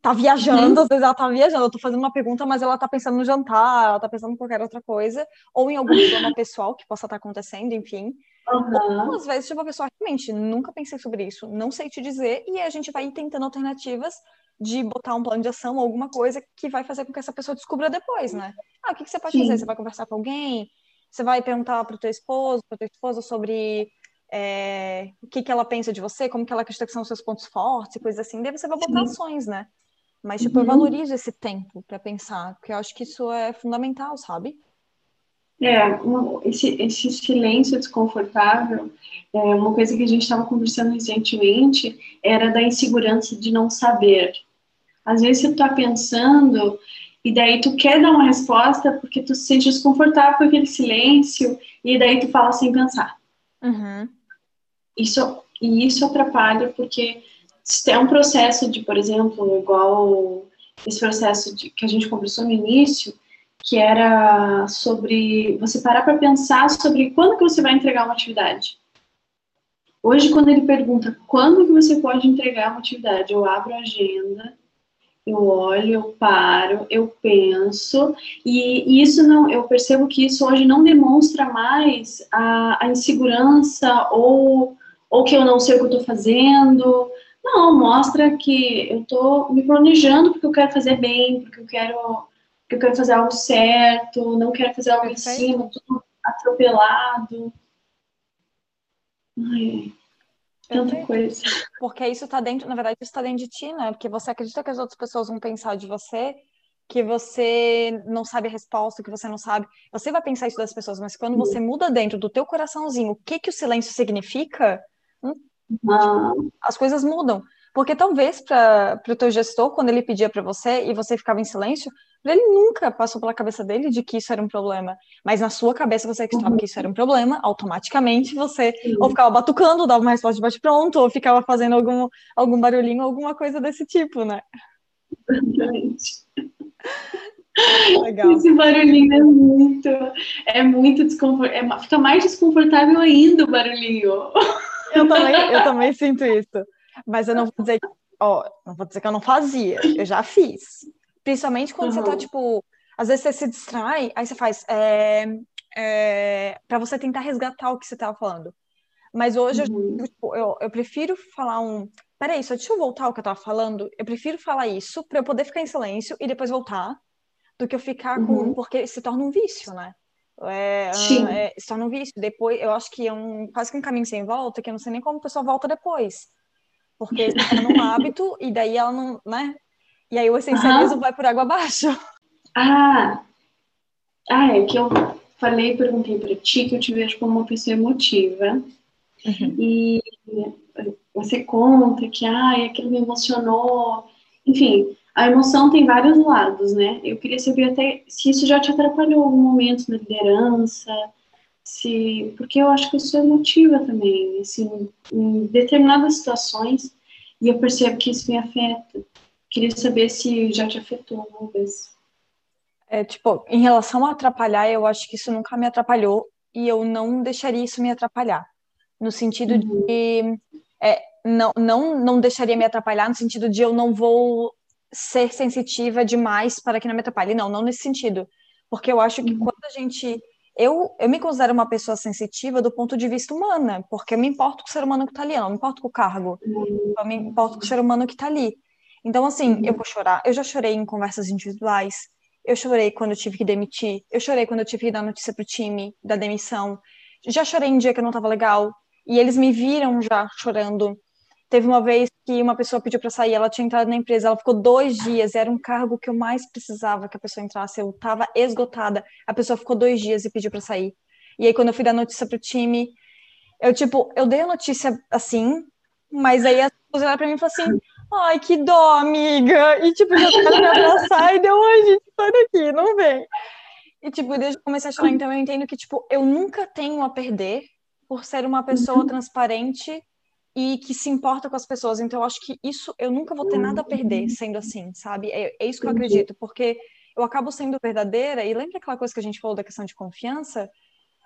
Tá viajando, uhum. às vezes ela tá viajando, eu tô fazendo uma pergunta, mas ela tá pensando no jantar, ela tá pensando em qualquer outra coisa, ou em algum problema pessoal que possa estar tá acontecendo, enfim. Uhum. Ou às vezes, tipo, a pessoa realmente nunca pensei sobre isso, não sei te dizer, e a gente vai tentando alternativas de botar um plano de ação, alguma coisa que vai fazer com que essa pessoa descubra depois, né? Ah, o que, que você pode Sim. fazer? Você vai conversar com alguém? Você vai perguntar para o teu esposo, para tua esposa sobre é, o que, que ela pensa de você, como que ela acredita que são os seus pontos fortes, coisas assim. Daí você vai botar Sim. ações, né? Mas, tipo, uhum. eu valorizo esse tempo para pensar, porque eu acho que isso é fundamental, sabe? É, esse, esse silêncio desconfortável, é, uma coisa que a gente estava conversando recentemente era da insegurança de não saber. Às vezes você está pensando e daí tu quer dar uma resposta porque tu se sente desconfortável com aquele silêncio, e daí tu fala sem pensar. Uhum. Isso, e isso atrapalha porque se é um processo de, por exemplo, igual esse processo de, que a gente conversou no início, que era sobre você parar para pensar sobre quando que você vai entregar uma atividade. Hoje, quando ele pergunta quando que você pode entregar uma atividade, eu abro a agenda eu olho, eu paro, eu penso, e, isso não, eu percebo que isso hoje não demonstra mais a, a insegurança ou, ou que eu não sei o que eu estou fazendo. Não, mostra que eu estou me planejando porque eu quero fazer bem, porque eu quero, porque eu quero fazer algo certo, não quero fazer algo Perfeito. em cima, tudo atropelado. Ai. Tanta coisa. Porque isso tá dentro, na verdade, isso tá dentro de ti, né? Porque você acredita que as outras pessoas vão pensar de você, que você não sabe a resposta, que você não sabe. Você vai pensar isso das pessoas, mas quando você muda dentro do teu coraçãozinho o que que o silêncio significa, hum, ah. as coisas mudam. Porque talvez para o teu gestor, quando ele pedia para você e você ficava em silêncio, ele nunca passou pela cabeça dele de que isso era um problema. Mas na sua cabeça você acreditava uhum. que isso era um problema, automaticamente você Sim. ou ficava batucando, dava uma resposta de bate-pronto, ou ficava fazendo algum, algum barulhinho, alguma coisa desse tipo, né? Exatamente. Legal. Esse barulhinho é muito, é muito desconfortável. É, fica mais desconfortável ainda o barulhinho. Eu também, eu também sinto isso. Mas eu não vou dizer, ó, não vou dizer que eu não fazia, eu já fiz. Principalmente quando uhum. você tá, tipo, às vezes você se distrai, aí você faz é, é, para você tentar resgatar o que você tava falando. Mas hoje uhum. eu, tipo, eu, eu, prefiro falar um. Peraí, só deixa eu voltar ao que eu tava falando. Eu prefiro falar isso para eu poder ficar em silêncio e depois voltar, do que eu ficar uhum. com. Porque se torna um vício, né? É, é, se torna um vício. Depois, eu acho que é um, quase que um caminho sem volta, que eu não sei nem como a pessoa volta depois. Porque está num hábito e daí ela não, né? E aí o essencialismo uhum. vai por água abaixo. Ah, ah, é que eu falei, perguntei para ti que eu te vejo como uma pessoa emotiva. Uhum. E você conta que, ah, aquilo me emocionou. Enfim, a emoção tem vários lados, né? Eu queria saber até se isso já te atrapalhou em algum momento na liderança, se porque eu acho que eu sou emotiva também, assim, em determinadas situações, e eu percebo que isso me afeta. Queria saber se já te afetou alguma vez. É, tipo, em relação a atrapalhar, eu acho que isso nunca me atrapalhou e eu não deixaria isso me atrapalhar. No sentido uhum. de. É, não, não, não deixaria me atrapalhar, no sentido de eu não vou ser sensitiva demais para que não me atrapalhe. Não, não nesse sentido. Porque eu acho que uhum. quando a gente eu, eu me considero uma pessoa sensitiva do ponto de vista humana, porque eu me importo com o ser humano que está ali, eu não me importo com o cargo, eu me importo com o ser humano que está ali. Então, assim, eu vou chorar. Eu já chorei em conversas individuais, eu chorei quando eu tive que demitir, eu chorei quando eu tive que dar notícia pro time da demissão, já chorei em dia que eu não estava legal, e eles me viram já chorando. Teve uma vez que uma pessoa pediu para sair, ela tinha entrado na empresa, ela ficou dois dias, era um cargo que eu mais precisava que a pessoa entrasse, eu estava esgotada. A pessoa ficou dois dias e pediu para sair. E aí, quando eu fui dar notícia pro time, eu, tipo, eu dei a notícia assim, Mas aí as pessoas olharam pra mim e falaram assim, ai, que dó, amiga. E tipo, já quero me abraçar e deu, ai, gente, sai daqui, não vem. E tipo, desde que comecei a chorar, então eu entendo que, tipo, eu nunca tenho a perder por ser uma pessoa uhum. transparente e que se importa com as pessoas. Então, eu acho que isso eu nunca vou ter nada a perder sendo assim, sabe? É, é isso que eu acredito, porque eu acabo sendo verdadeira. E lembra aquela coisa que a gente falou da questão de confiança?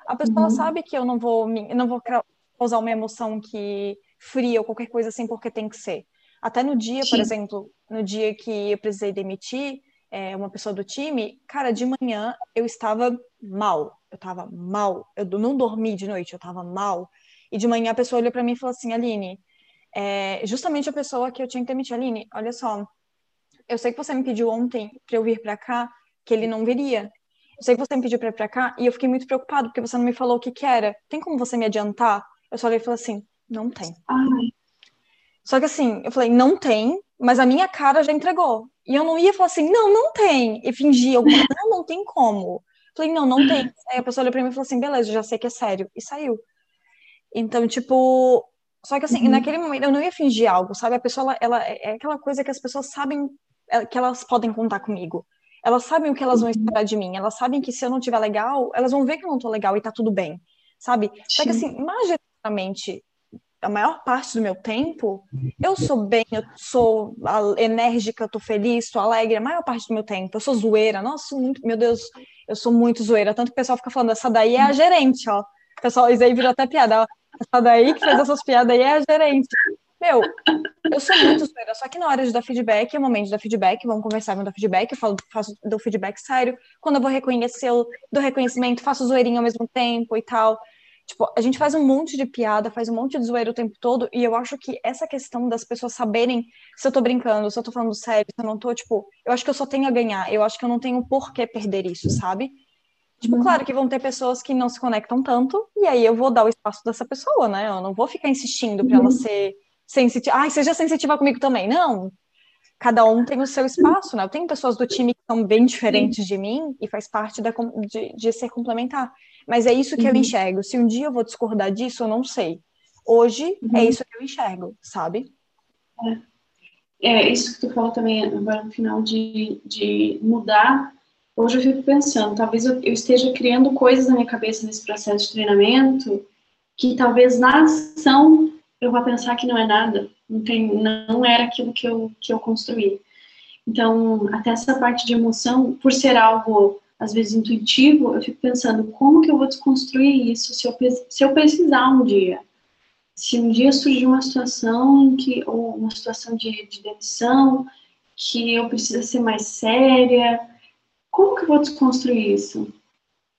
A pessoa uhum. sabe que eu não vou, não vou causar uma emoção que fria ou qualquer coisa assim porque tem que ser. Até no dia, Sim. por exemplo, no dia que eu precisei demitir é, uma pessoa do time, cara, de manhã eu estava mal. Eu estava mal. Eu não dormi de noite, eu estava mal. E de manhã a pessoa olhou para mim e falou assim, Aline, é, justamente a pessoa que eu tinha que demitir, Aline, olha só, eu sei que você me pediu ontem para eu vir para cá, que ele não viria. Eu sei que você me pediu para ir para cá e eu fiquei muito preocupado porque você não me falou o que que era. Tem como você me adiantar? Eu só olhei e falei assim, não tem. Ai. Só que assim, eu falei, não tem, mas a minha cara já entregou. E eu não ia falar assim, não, não tem. E fingir alguma não, não tem como. Eu falei, não, não tem. Aí a pessoa olhou pra mim e falou assim, beleza, já sei que é sério. E saiu. Então, tipo, só que assim, uhum. naquele momento eu não ia fingir algo, sabe? A pessoa, ela, ela é aquela coisa que as pessoas sabem é, que elas podem contar comigo. Elas sabem o que elas vão uhum. esperar de mim. Elas sabem que se eu não tiver legal, elas vão ver que eu não tô legal e tá tudo bem, sabe? Só que assim, majoritariamente, a maior parte do meu tempo, eu sou bem, eu sou enérgica, eu tô feliz, tô alegre, a maior parte do meu tempo. Eu sou zoeira, nossa, muito, meu Deus, eu sou muito zoeira. Tanto que o pessoal fica falando, essa daí é a gerente, ó. O pessoal, isso aí virou até piada, ó. Essa daí que fez essas piadas aí é a gerente. Meu, eu sou muito zoeira, só que na hora de dar feedback, é o momento de dar feedback, vamos conversar, vamos dar feedback, eu falo, faço, dou feedback sério. Quando eu vou reconhecer, eu dou reconhecimento, faço zoeirinho ao mesmo tempo e tal. Tipo, a gente faz um monte de piada, faz um monte de zoeira o tempo todo, e eu acho que essa questão das pessoas saberem se eu tô brincando, se eu tô falando sério, se eu não tô, tipo, eu acho que eu só tenho a ganhar, eu acho que eu não tenho por que perder isso, sabe? Tipo, uhum. claro que vão ter pessoas que não se conectam tanto, e aí eu vou dar o espaço dessa pessoa, né? Eu não vou ficar insistindo para uhum. ela ser sensitiva. Ai, seja sensitiva comigo também. Não. Cada um tem o seu espaço, né? Eu tenho pessoas do time que são bem diferentes de mim e faz parte da, de, de ser complementar. Mas é isso que uhum. eu enxergo. Se um dia eu vou discordar disso, eu não sei. Hoje é uhum. é isso que eu enxergo, sabe? É. é isso que tu falou também agora no final de, de mudar. Hoje eu fico pensando, talvez eu, eu esteja criando coisas na minha cabeça nesse processo de treinamento que talvez na ação eu vou pensar que não é nada, não, tem, não era aquilo que eu, que eu construí. Então, até essa parte de emoção, por ser algo às vezes intuitivo, eu fico pensando como que eu vou desconstruir isso se eu, se eu precisar um dia. Se um dia surgir uma situação em que, ou uma situação de, de demissão, que eu preciso ser mais séria, como que eu vou desconstruir isso?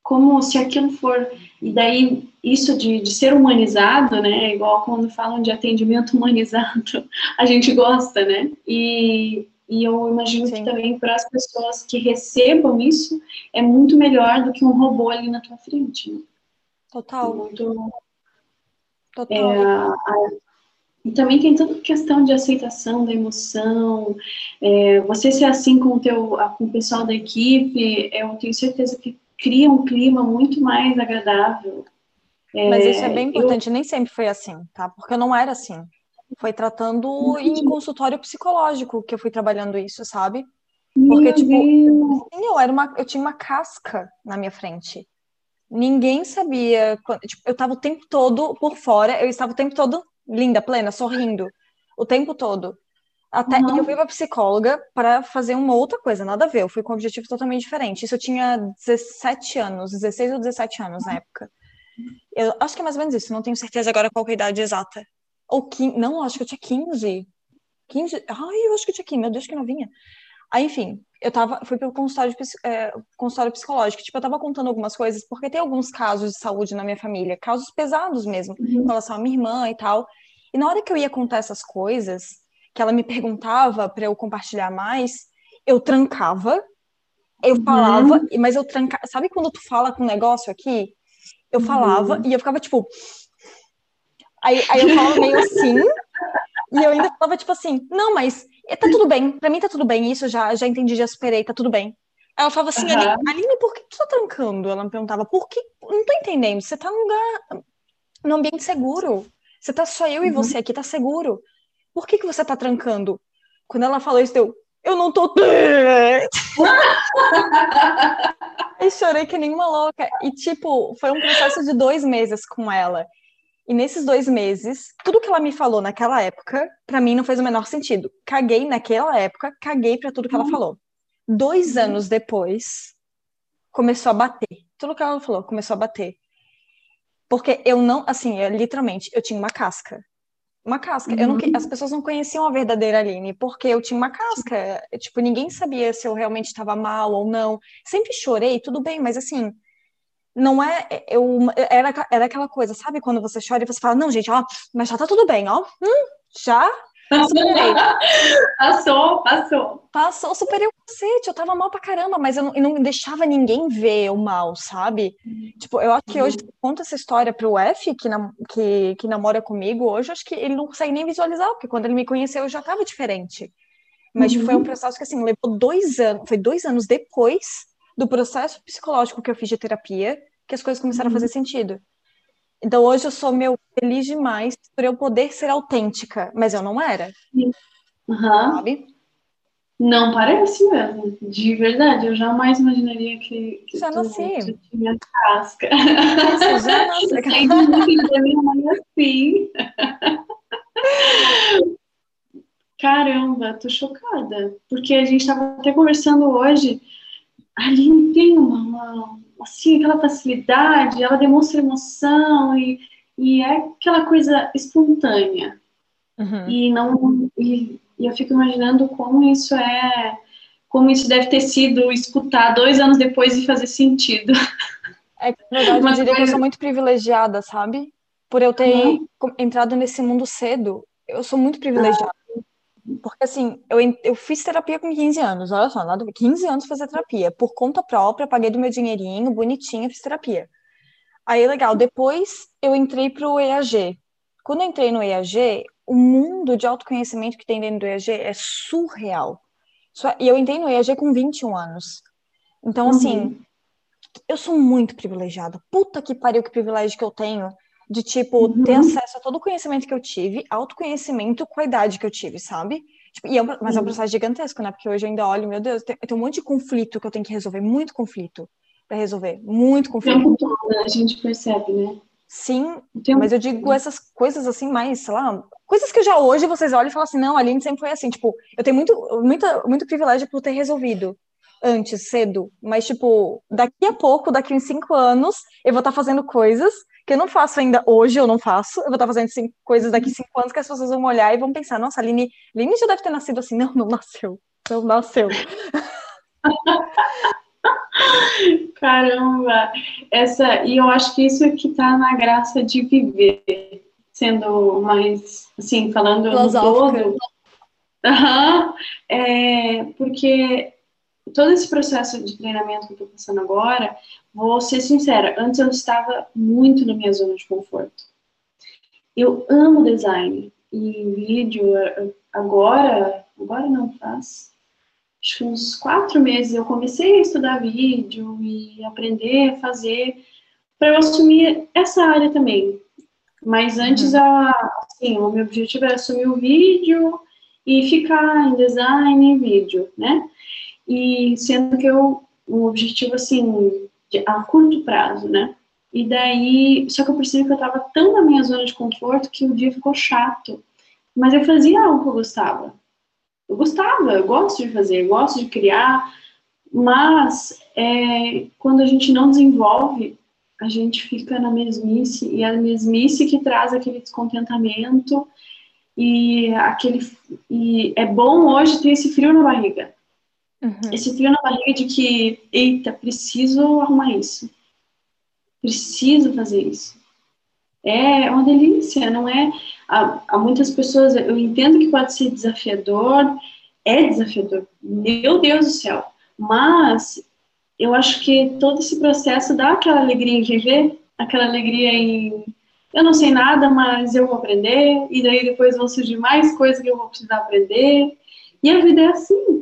Como se aquilo for. E daí, isso de, de ser humanizado, né? Igual quando falam de atendimento humanizado, a gente gosta, né? E e eu imagino Sim. que também para as pessoas que recebam isso, é muito melhor do que um robô ali na tua frente. Né? Total. Muito, Total. É, a, e também tem toda a questão de aceitação da emoção. É, você ser assim com o, teu, com o pessoal da equipe, eu tenho certeza que cria um clima muito mais agradável. É, Mas isso é bem importante, eu... nem sempre foi assim, tá? Porque eu não era assim. Foi tratando em consultório psicológico que eu fui trabalhando isso, sabe? Porque, Meu tipo, assim, eu, era uma, eu tinha uma casca na minha frente. Ninguém sabia. Tipo, eu tava o tempo todo por fora, eu estava o tempo todo linda, plena, sorrindo. O tempo todo. Até uhum. eu fui pra psicóloga para fazer uma outra coisa, nada a ver. Eu fui com um objetivo totalmente diferente. Isso eu tinha 17 anos, 16 ou 17 anos na época. Eu acho que é mais ou menos isso, não tenho certeza agora qual é a idade exata. Ou 15, não, acho que eu tinha 15. 15, ai, eu acho que eu tinha 15, meu Deus, que novinha. Aí, enfim, eu tava, fui pelo consultório, é, consultório psicológico, tipo, eu tava contando algumas coisas, porque tem alguns casos de saúde na minha família, casos pesados mesmo, uhum. com relação à minha irmã e tal. E na hora que eu ia contar essas coisas, que ela me perguntava para eu compartilhar mais, eu trancava, eu uhum. falava, mas eu trancava. Sabe quando tu fala com um negócio aqui? Eu falava uhum. e eu ficava tipo. Aí, aí eu falava meio assim, e eu ainda falava, tipo assim, não, mas tá tudo bem, pra mim tá tudo bem, isso já, já entendi, já superei, tá tudo bem. Ela falava assim, uhum. Aline, Aline, por que tu tá trancando? Ela me perguntava, por que? Não tô entendendo, você tá num lugar, num ambiente seguro. Você tá só eu uhum. e você aqui, tá seguro. Por que, que você tá trancando? Quando ela falou isso, eu, eu não tô. e chorei que nem uma louca. E, tipo, foi um processo de dois meses com ela. E nesses dois meses, tudo que ela me falou naquela época, para mim não fez o menor sentido. Caguei naquela época, caguei para tudo que ela uhum. falou. Dois uhum. anos depois, começou a bater. Tudo que ela falou começou a bater. Porque eu não, assim, eu, literalmente, eu tinha uma casca. Uma casca. Uhum. Eu não, uhum. as pessoas não conheciam a verdadeira Aline, porque eu tinha uma casca. Tipo, ninguém sabia se eu realmente estava mal ou não. Sempre chorei, tudo bem, mas assim, não é. Eu, era, era aquela coisa, sabe? Quando você chora e você fala, não, gente, ó, mas já tá tudo bem, ó. Hum, já passou, passou. Passou, superei o cacete, eu tava mal pra caramba, mas eu não, eu não deixava ninguém ver o mal, sabe? Uhum. Tipo, eu acho que hoje, uhum. conta essa história pro F, que, nam que, que namora comigo, hoje acho que ele não consegue nem visualizar, porque quando ele me conheceu eu já tava diferente. Mas uhum. foi um processo que, assim, levou dois anos, foi dois anos depois do processo psicológico que eu fiz de terapia, que as coisas começaram uhum. a fazer sentido. Então hoje eu sou meu feliz demais por eu poder ser autêntica, mas eu não era. Uhum. Sabe? Não parece mesmo, de verdade. Eu jamais imaginaria que, que já tu, nasci. tinha casca. Isso, já nasci. minha mãe assim. Caramba, tô chocada. Porque a gente estava até conversando hoje. Ali tem uma, uma assim, aquela facilidade, ela demonstra emoção e, e é aquela coisa espontânea. Uhum. E não e, e, eu fico imaginando como isso é, como isso deve ter sido escutar dois anos depois e fazer sentido. É que, na verdade, Mas, eu diria que eu sou muito privilegiada, sabe? Por eu ter uhum. entrado nesse mundo cedo. Eu sou muito privilegiada. Porque assim, eu, eu fiz terapia com 15 anos, olha só, nada, 15 anos fazer terapia, por conta própria, paguei do meu dinheirinho, bonitinha, fiz terapia. Aí, legal, depois eu entrei pro EAG. Quando eu entrei no EAG, o mundo de autoconhecimento que tem dentro do EAG é surreal. E eu entrei no EAG com 21 anos. Então, assim, uhum. eu sou muito privilegiada. Puta que pariu, que privilégio que eu tenho de, tipo, uhum. ter acesso a todo o conhecimento que eu tive, autoconhecimento com a idade que eu tive, sabe? Tipo, e é mas é um processo gigantesco, né? Porque hoje eu ainda olho, meu Deus, tem, tem um monte de conflito que eu tenho que resolver, muito conflito para resolver, muito conflito. O tempo todo né? a gente percebe, né? Sim, mas eu digo essas coisas assim, mais, sei lá, coisas que já hoje vocês olham e falam assim, não, a Aline sempre foi assim, tipo, eu tenho muito, muita, muito privilégio por ter resolvido antes, cedo, mas, tipo, daqui a pouco, daqui uns cinco anos, eu vou estar tá fazendo coisas que eu não faço ainda hoje, eu não faço, eu vou estar fazendo cinco, coisas daqui cinco anos que as pessoas vão olhar e vão pensar, nossa, a Aline, Aline já deve ter nascido assim. Não, não nasceu. Não nasceu. Caramba! Essa, e eu acho que isso é que está na graça de viver, sendo mais, assim, falando no todo. Uhum, é, porque todo esse processo de treinamento que eu estou passando agora, vou ser sincera, antes eu estava muito na minha zona de conforto. Eu amo design e vídeo. Agora, agora não faz, acho que uns quatro meses eu comecei a estudar vídeo e aprender a fazer para eu assumir essa área também. Mas antes, uhum. a, assim, o meu objetivo era assumir o vídeo e ficar em design e vídeo, né? E sendo que eu, um objetivo assim, de, a curto prazo, né? E daí, só que eu percebi que eu estava tão na minha zona de conforto que o dia ficou chato. Mas eu fazia algo que eu gostava. Eu gostava, eu gosto de fazer, eu gosto de criar, mas é, quando a gente não desenvolve, a gente fica na mesmice, e é a mesmice que traz aquele descontentamento, e aquele e é bom hoje ter esse frio na barriga. Uhum. Esse frio na barriga de que, eita, preciso arrumar isso. Preciso fazer isso. É uma delícia, não é? Há, há muitas pessoas, eu entendo que pode ser desafiador, é desafiador, meu Deus do céu. Mas eu acho que todo esse processo dá aquela alegria em viver, aquela alegria em eu não sei nada, mas eu vou aprender, e daí depois vão surgir mais coisas que eu vou precisar aprender. E a vida é assim.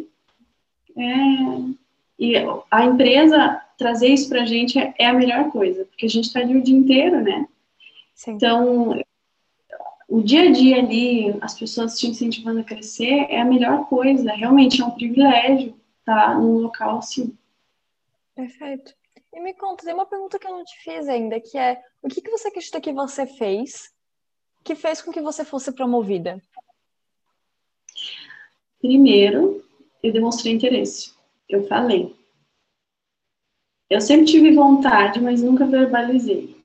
É, e a empresa trazer isso para a gente é, é, a melhor coisa, porque a gente está ali o dia inteiro, né? Sim. Então, o dia a dia ali, as pessoas te incentivando a crescer, é a melhor coisa. Realmente é um privilégio estar num local assim. Perfeito. E me conta, tem uma pergunta que eu não te fiz ainda, que é o que, que você acredita que você fez que fez com que você fosse promovida? Primeiro, eu demonstrei interesse. Eu falei. Eu sempre tive vontade, mas nunca verbalizei.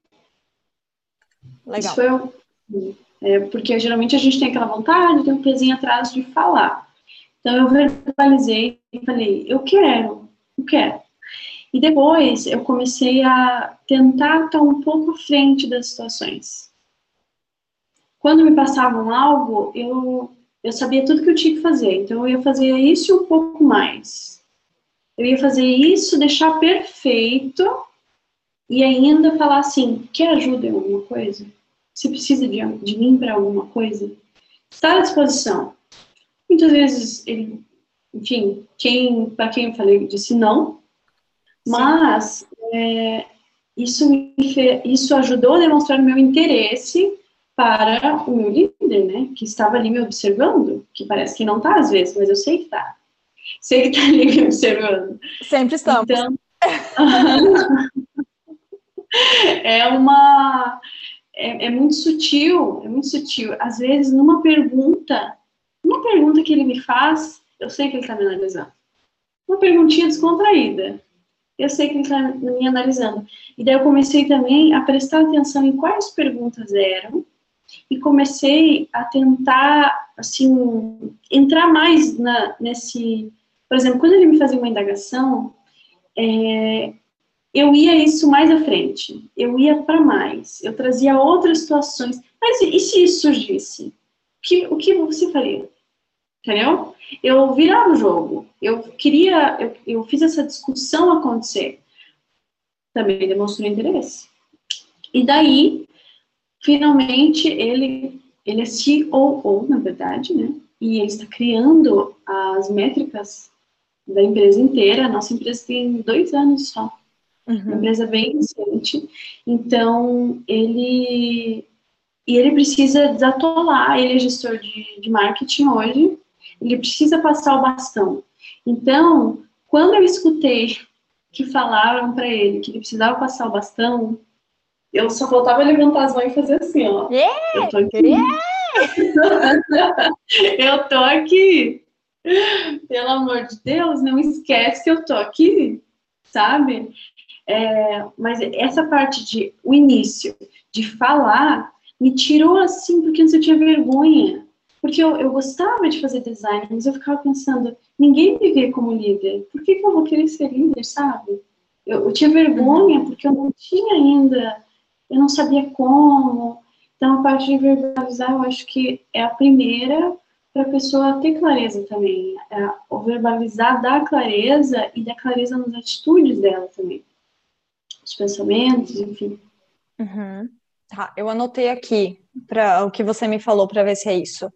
Legal. Isso foi é, porque geralmente a gente tem aquela vontade, tem um pezinho atrás de falar. Então eu verbalizei e falei, eu quero, eu quero. E depois eu comecei a tentar estar um pouco à frente das situações. Quando me passavam algo, eu, eu sabia tudo que eu tinha que fazer. Então eu ia fazer isso e um pouco mais. Eu ia fazer isso, deixar perfeito e ainda falar assim: quer ajuda em alguma coisa? Se precisa de, de mim para alguma coisa? Está à disposição. Muitas vezes ele, enfim, quem para quem eu falei disse não, mas é, isso, me isso ajudou a demonstrar meu interesse para o meu líder, né? Que estava ali me observando, que parece que não está às vezes, mas eu sei que está. Sei que está ali me observando. Sempre estamos. Então, é uma. É, é, muito sutil, é muito sutil. Às vezes, numa pergunta, uma pergunta que ele me faz, eu sei que ele está me analisando. Uma perguntinha descontraída eu sei que ele está me analisando. E daí eu comecei também a prestar atenção em quais perguntas eram e comecei a tentar, assim, entrar mais na, nesse... Por exemplo, quando ele me fazia uma indagação, é, eu ia isso mais à frente, eu ia para mais, eu trazia outras situações. Mas e se isso surgisse? Que, o que você faria? Entendeu? eu virava o jogo. Eu queria, eu, eu fiz essa discussão acontecer. Também demonstrou interesse. E daí, finalmente, ele, ele é COO, na verdade, né? E ele está criando as métricas da empresa inteira. A nossa empresa tem dois anos só. Uhum. Uma empresa bem recente. Então, ele... E ele precisa desatolar, ele é gestor de, de marketing hoje, ele precisa passar o bastão. Então, quando eu escutei que falaram para ele que ele precisava passar o bastão, eu só faltava levantar as mãos e fazer assim, ó. Yeah! Eu tô aqui. Yeah! eu tô aqui. Pelo amor de Deus, não esquece que eu tô aqui, sabe? É, mas essa parte de o início, de falar, me tirou assim, porque antes eu tinha vergonha. Porque eu, eu gostava de fazer design, mas eu ficava pensando, ninguém me vê como líder, por que, que eu vou querer ser líder, sabe? Eu, eu tinha vergonha porque eu não tinha ainda, eu não sabia como. Então, a parte de verbalizar, eu acho que é a primeira para a pessoa ter clareza também. É, o verbalizar dá clareza e dá clareza nas atitudes dela também. Os pensamentos, enfim. Uhum. Tá, eu anotei aqui para o que você me falou para ver se é isso.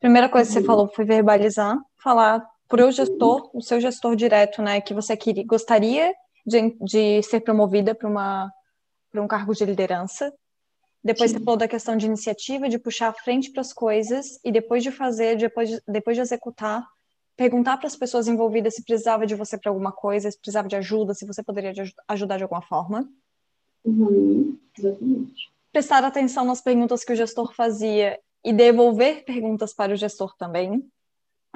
Primeira coisa que você uhum. falou foi verbalizar, falar para o gestor, o seu gestor direto, né, que você queria, gostaria de, de ser promovida para uma para um cargo de liderança. Depois Sim. você falou da questão de iniciativa, de puxar a frente para as coisas e depois de fazer, depois de, depois de executar, perguntar para as pessoas envolvidas se precisava de você para alguma coisa, se precisava de ajuda, se você poderia de ajudar de alguma forma. Uhum, exatamente. Prestar atenção nas perguntas que o gestor fazia e devolver perguntas para o gestor também.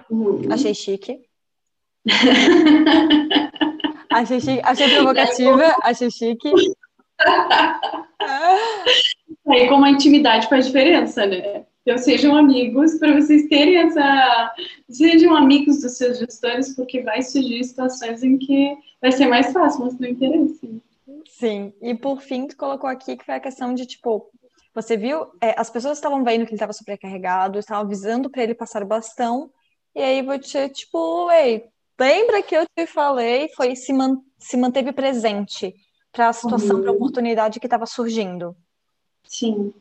Uhum. Achei chique. achei chique. Achei provocativa, achei chique. Aí, como a intimidade faz diferença, né? Então, sejam amigos para vocês terem essa. Sejam amigos dos seus gestores, porque vai surgir situações em que vai ser mais fácil mostrar interesse. Sim, e por fim, tu colocou aqui que foi a questão de, tipo, você viu, é, as pessoas estavam vendo que ele estava sobrecarregado, estavam avisando para ele passar o bastão, e aí você, tipo, ei, lembra que eu te falei, foi se, man se manteve presente para a situação, uhum. para a oportunidade que estava surgindo. Sim.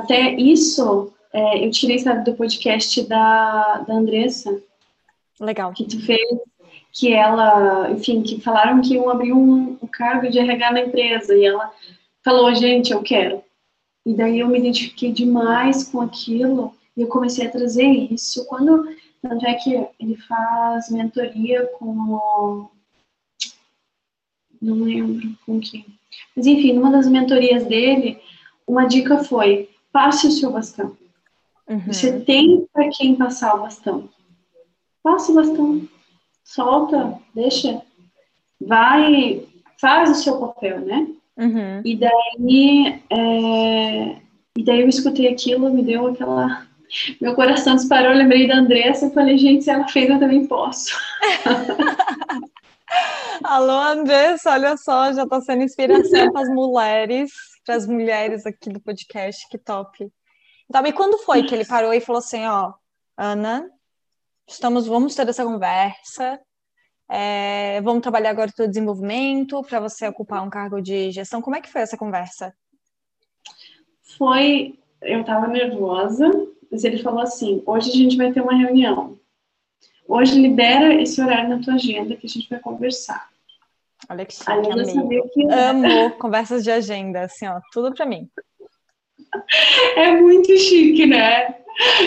Até isso, é, eu tirei, sabe, do podcast da, da Andressa. Legal. Que tu fez, que ela, enfim, que falaram que iam abrir um, um cargo de RH na empresa, e ela falou, gente, eu quero E daí eu me identifiquei demais com aquilo e eu comecei a trazer isso. Quando, tanto é que ele faz mentoria com. Não lembro com quem. Mas enfim, numa das mentorias dele, uma dica foi: passe o seu bastão. Uhum. Você tem para quem passar o bastão. Passe o bastão. Solta, deixa. Vai, faz o seu papel, né? Uhum. E daí, é, e daí eu escutei aquilo, me deu aquela. Meu coração disparou, eu lembrei da Andressa e falei, gente, se ela fez, eu também posso. Alô, Andressa, olha só, já está sendo inspiração para as mulheres, para as mulheres aqui do podcast, que top. Então, e quando foi que ele parou e falou assim, ó, Ana, estamos, vamos ter essa conversa, é, vamos trabalhar agora o teu desenvolvimento para você ocupar um cargo de gestão. Como é que foi essa conversa? Foi, eu estava nervosa, mas ele falou assim: hoje a gente vai ter uma reunião. Hoje libera esse horário na tua agenda que a gente vai conversar. Olha que chique, amigo. Que... Amo conversas de agenda, assim, ó, tudo para mim. É muito chique, né?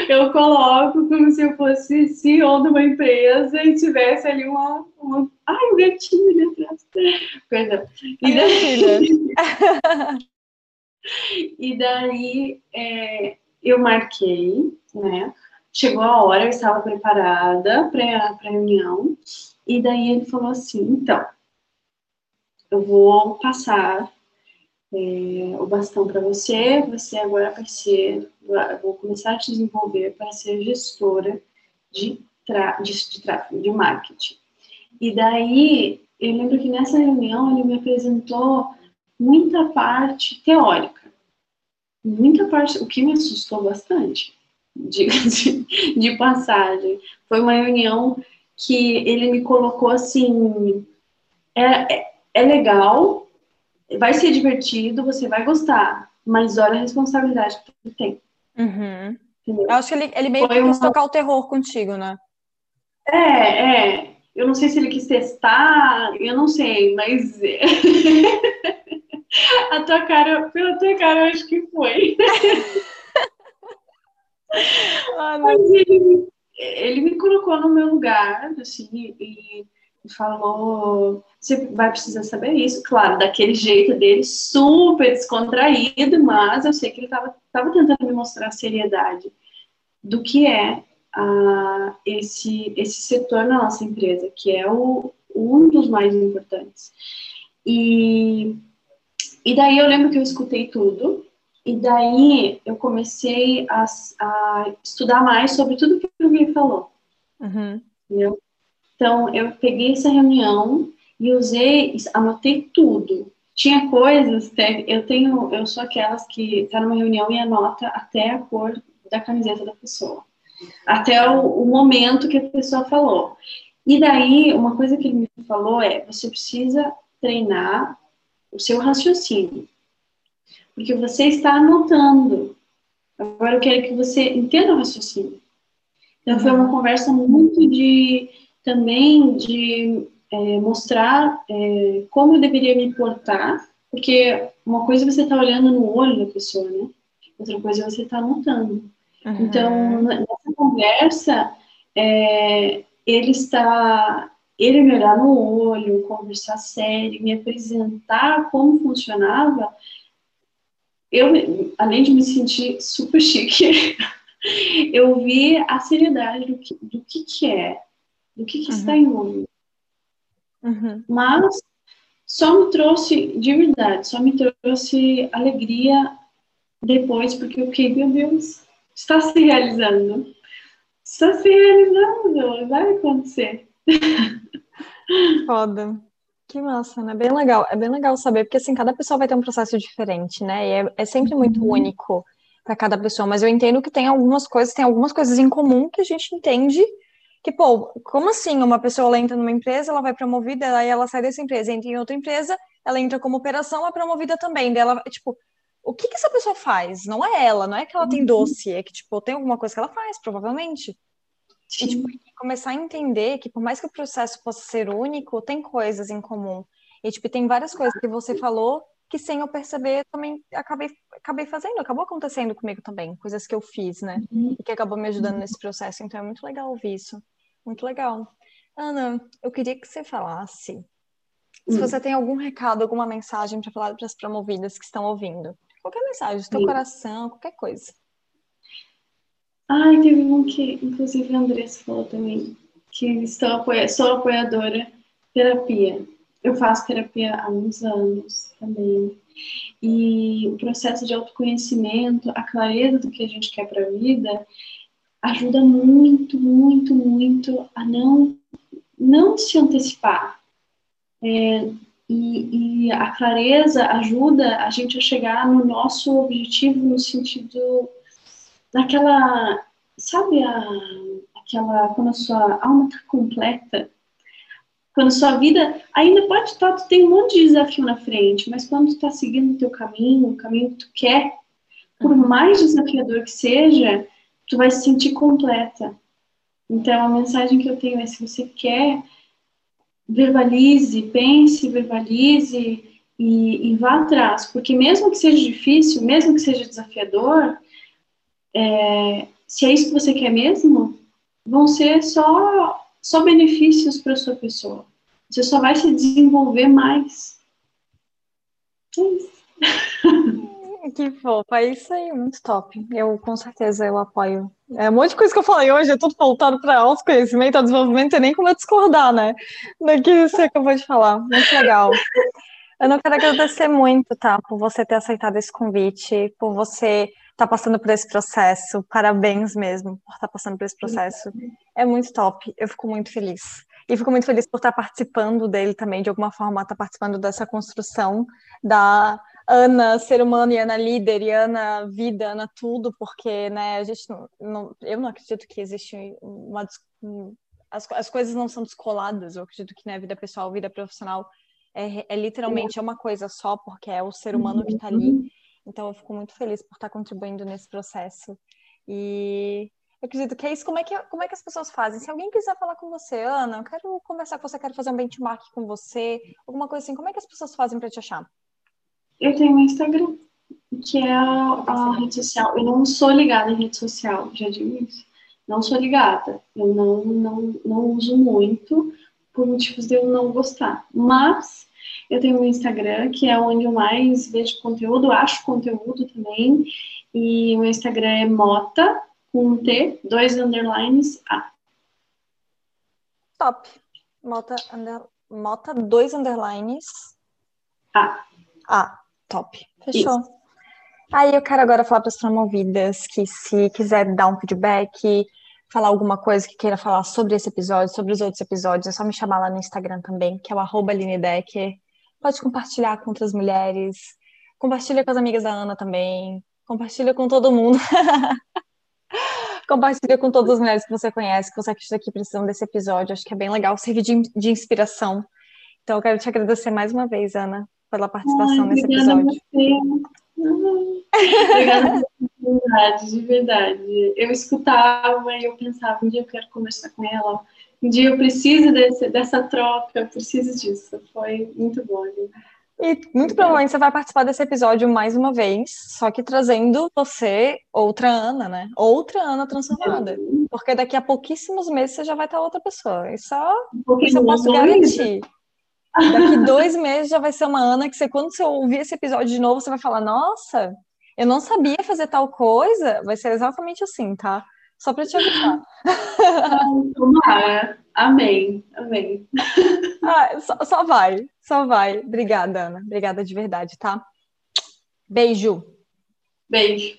Eu coloco como se eu fosse CEO de uma empresa e tivesse ali uma. uma... Ai, o gatinho ali atrás. Perdão. E daí, e daí é, eu marquei, né? Chegou a hora, eu estava preparada para a reunião, e daí ele falou assim: então, eu vou passar é, o bastão para você, você agora vai ser, vou começar a te desenvolver para ser gestora de, de, de tráfego, de marketing. E daí, eu lembro que nessa reunião ele me apresentou muita parte teórica, muita parte, o que me assustou bastante, de, de, de passagem. Foi uma reunião que ele me colocou assim, é, é, é legal, vai ser divertido, você vai gostar, mas olha a responsabilidade que tu tem. Uhum. Eu acho que ele, ele meio Foi que quis uma... tocar o terror contigo, né? É, é. Eu não sei se ele quis testar, eu não sei, mas. a tua cara, pela tua cara, eu acho que foi. Ah, mas ele, ele me colocou no meu lugar, assim, e falou: você vai precisar saber isso, claro, daquele jeito dele, super descontraído, mas eu sei que ele estava tentando me mostrar a seriedade do que é uh, esse, esse setor na nossa empresa, que é o, um dos mais importantes. E, e daí eu lembro que eu escutei tudo, e daí eu comecei a, a estudar mais sobre tudo que Gui falou. Uhum. Entendeu? Então, eu peguei essa reunião e usei, anotei tudo. Tinha coisas, eu tenho, eu sou aquelas que está numa reunião e anota até a cor da camiseta da pessoa, até o, o momento que a pessoa falou. E daí, uma coisa que ele me falou é: você precisa treinar o seu raciocínio, porque você está anotando. Agora eu quero que você entenda o raciocínio. Então, foi uma conversa muito de também de é, mostrar é, como eu deveria me portar, porque uma coisa é você está olhando no olho da pessoa, né? Outra coisa é você está anotando. Uhum. Então, nessa conversa, é, ele está, ele me olhar no olho, conversar sério, me apresentar como funcionava, eu, além de me sentir super chique, eu vi a seriedade do que, do que, que é do que, que uhum. está envolvido. Uhum. Mas só me trouxe, de verdade, só me trouxe alegria depois, porque o que, meu Deus, está se realizando. Está se realizando, vai acontecer. Foda. Que massa, né? Bem legal. É bem legal saber, porque assim, cada pessoa vai ter um processo diferente, né? E é, é sempre muito uhum. único para cada pessoa. Mas eu entendo que tem algumas coisas, tem algumas coisas em comum que a gente entende que, pô, como assim uma pessoa ela entra numa empresa, ela vai promovida, aí ela sai dessa empresa, entra em outra empresa, ela entra como operação, é promovida também, dela, tipo, o que que essa pessoa faz? Não é ela, não é que ela tem uhum. doce, é que, tipo, tem alguma coisa que ela faz, provavelmente. Sim. E, tipo, começar a entender que, por mais que o processo possa ser único, tem coisas em comum. E, tipo, tem várias coisas que você falou que sem eu perceber também acabei, acabei fazendo, acabou acontecendo comigo também, coisas que eu fiz, né? Uhum. E que acabou me ajudando nesse processo. Então é muito legal ouvir isso. Muito legal. Ana, eu queria que você falasse se hum. você tem algum recado, alguma mensagem para falar para as promovidas que estão ouvindo. Qualquer mensagem, do teu Sim. coração, qualquer coisa. Ai, teve um que, inclusive, a Andressa falou também, que estou apoia sou apoiadora terapia. Eu faço terapia há uns anos também. E o processo de autoconhecimento, a clareza do que a gente quer para a vida, ajuda muito, muito, muito a não, não se antecipar. É, e, e, a clareza ajuda a gente a chegar no nosso objetivo no sentido daquela, sabe, a, aquela, quando a sua alma está completa, quando a sua vida ainda pode estar, tu tem um monte de desafio na frente, mas quando tu está seguindo o teu caminho, o caminho que tu quer, por uhum. mais desafiador que seja, tu vai se sentir completa. Então, a mensagem que eu tenho é: se você quer verbalize, pense, verbalize e, e, vá atrás, porque mesmo que seja difícil, mesmo que seja desafiador, é, se é isso que você quer mesmo, vão ser só, só benefícios para sua pessoa. Você só vai se desenvolver mais. É isso. Que fofa, é isso aí, muito top. Eu com certeza eu apoio. É um monte de coisa que eu falei hoje, é tudo voltado para autoconhecimento, desenvolvimento, e nem como eu discordar, né? Daqui você acabou de falar. Muito legal. Eu não quero agradecer muito, tá? Por você ter aceitado esse convite, por você estar tá passando por esse processo. Parabéns mesmo por estar tá passando por esse processo. É muito top. Eu fico muito feliz. E fico muito feliz por estar tá participando dele também, de alguma forma, estar participando dessa construção da Ana ser humano e Ana líder e Ana vida, Ana tudo, porque né, a gente não, não eu não acredito que existe uma as, as coisas não são descoladas. Eu acredito que né, vida pessoal, vida profissional é, é literalmente é uma coisa só, porque é o ser humano que está ali. Então eu fico muito feliz por estar contribuindo nesse processo. E eu acredito que é isso. Como é que, como é que as pessoas fazem? Se alguém quiser falar com você, Ana, eu quero conversar com você, quero fazer um benchmark com você, alguma coisa assim, como é que as pessoas fazem para te achar? Eu tenho um Instagram, que é a, a rede social. Eu não sou ligada em rede social, já digo isso. Não sou ligada. Eu não, não, não uso muito por motivos de eu não gostar. Mas eu tenho um Instagram, que é onde eu mais vejo conteúdo, acho conteúdo também. E o Instagram é Mota, com um T, dois underlines, A. Top. Mota, under, Mota, dois underlines. A. A. Top. Fechou. Isso. Aí eu quero agora falar para as promovidas que se quiser dar um feedback, falar alguma coisa que queira falar sobre esse episódio, sobre os outros episódios, é só me chamar lá no Instagram também, que é o arroba. Pode compartilhar com outras mulheres, compartilha com as amigas da Ana também, compartilha com todo mundo. compartilha com todas as mulheres que você conhece, que você acredita que precisam desse episódio. Acho que é bem legal, servir de, de inspiração. Então, eu quero te agradecer mais uma vez, Ana, pela participação Ai, nesse episódio. obrigada pela oportunidade, de verdade. Eu escutava e eu pensava, um dia eu quero conversar com ela, um dia eu preciso desse, dessa troca, eu preciso disso. Foi muito bom. E muito provavelmente você vai participar desse episódio mais uma vez, só que trazendo você, outra Ana, né? Outra Ana transformada. Porque daqui a pouquíssimos meses você já vai estar outra pessoa. Isso, um isso eu posso garantir. Daqui dois meses já vai ser uma Ana que você, quando você ouvir esse episódio de novo, você vai falar, nossa, eu não sabia fazer tal coisa. Vai ser exatamente assim, tá? Só para te avisar. Tomara. Amém. Amém. Ah, só, só vai. Só vai. Obrigada, Ana. Obrigada de verdade, tá? Beijo. Beijo.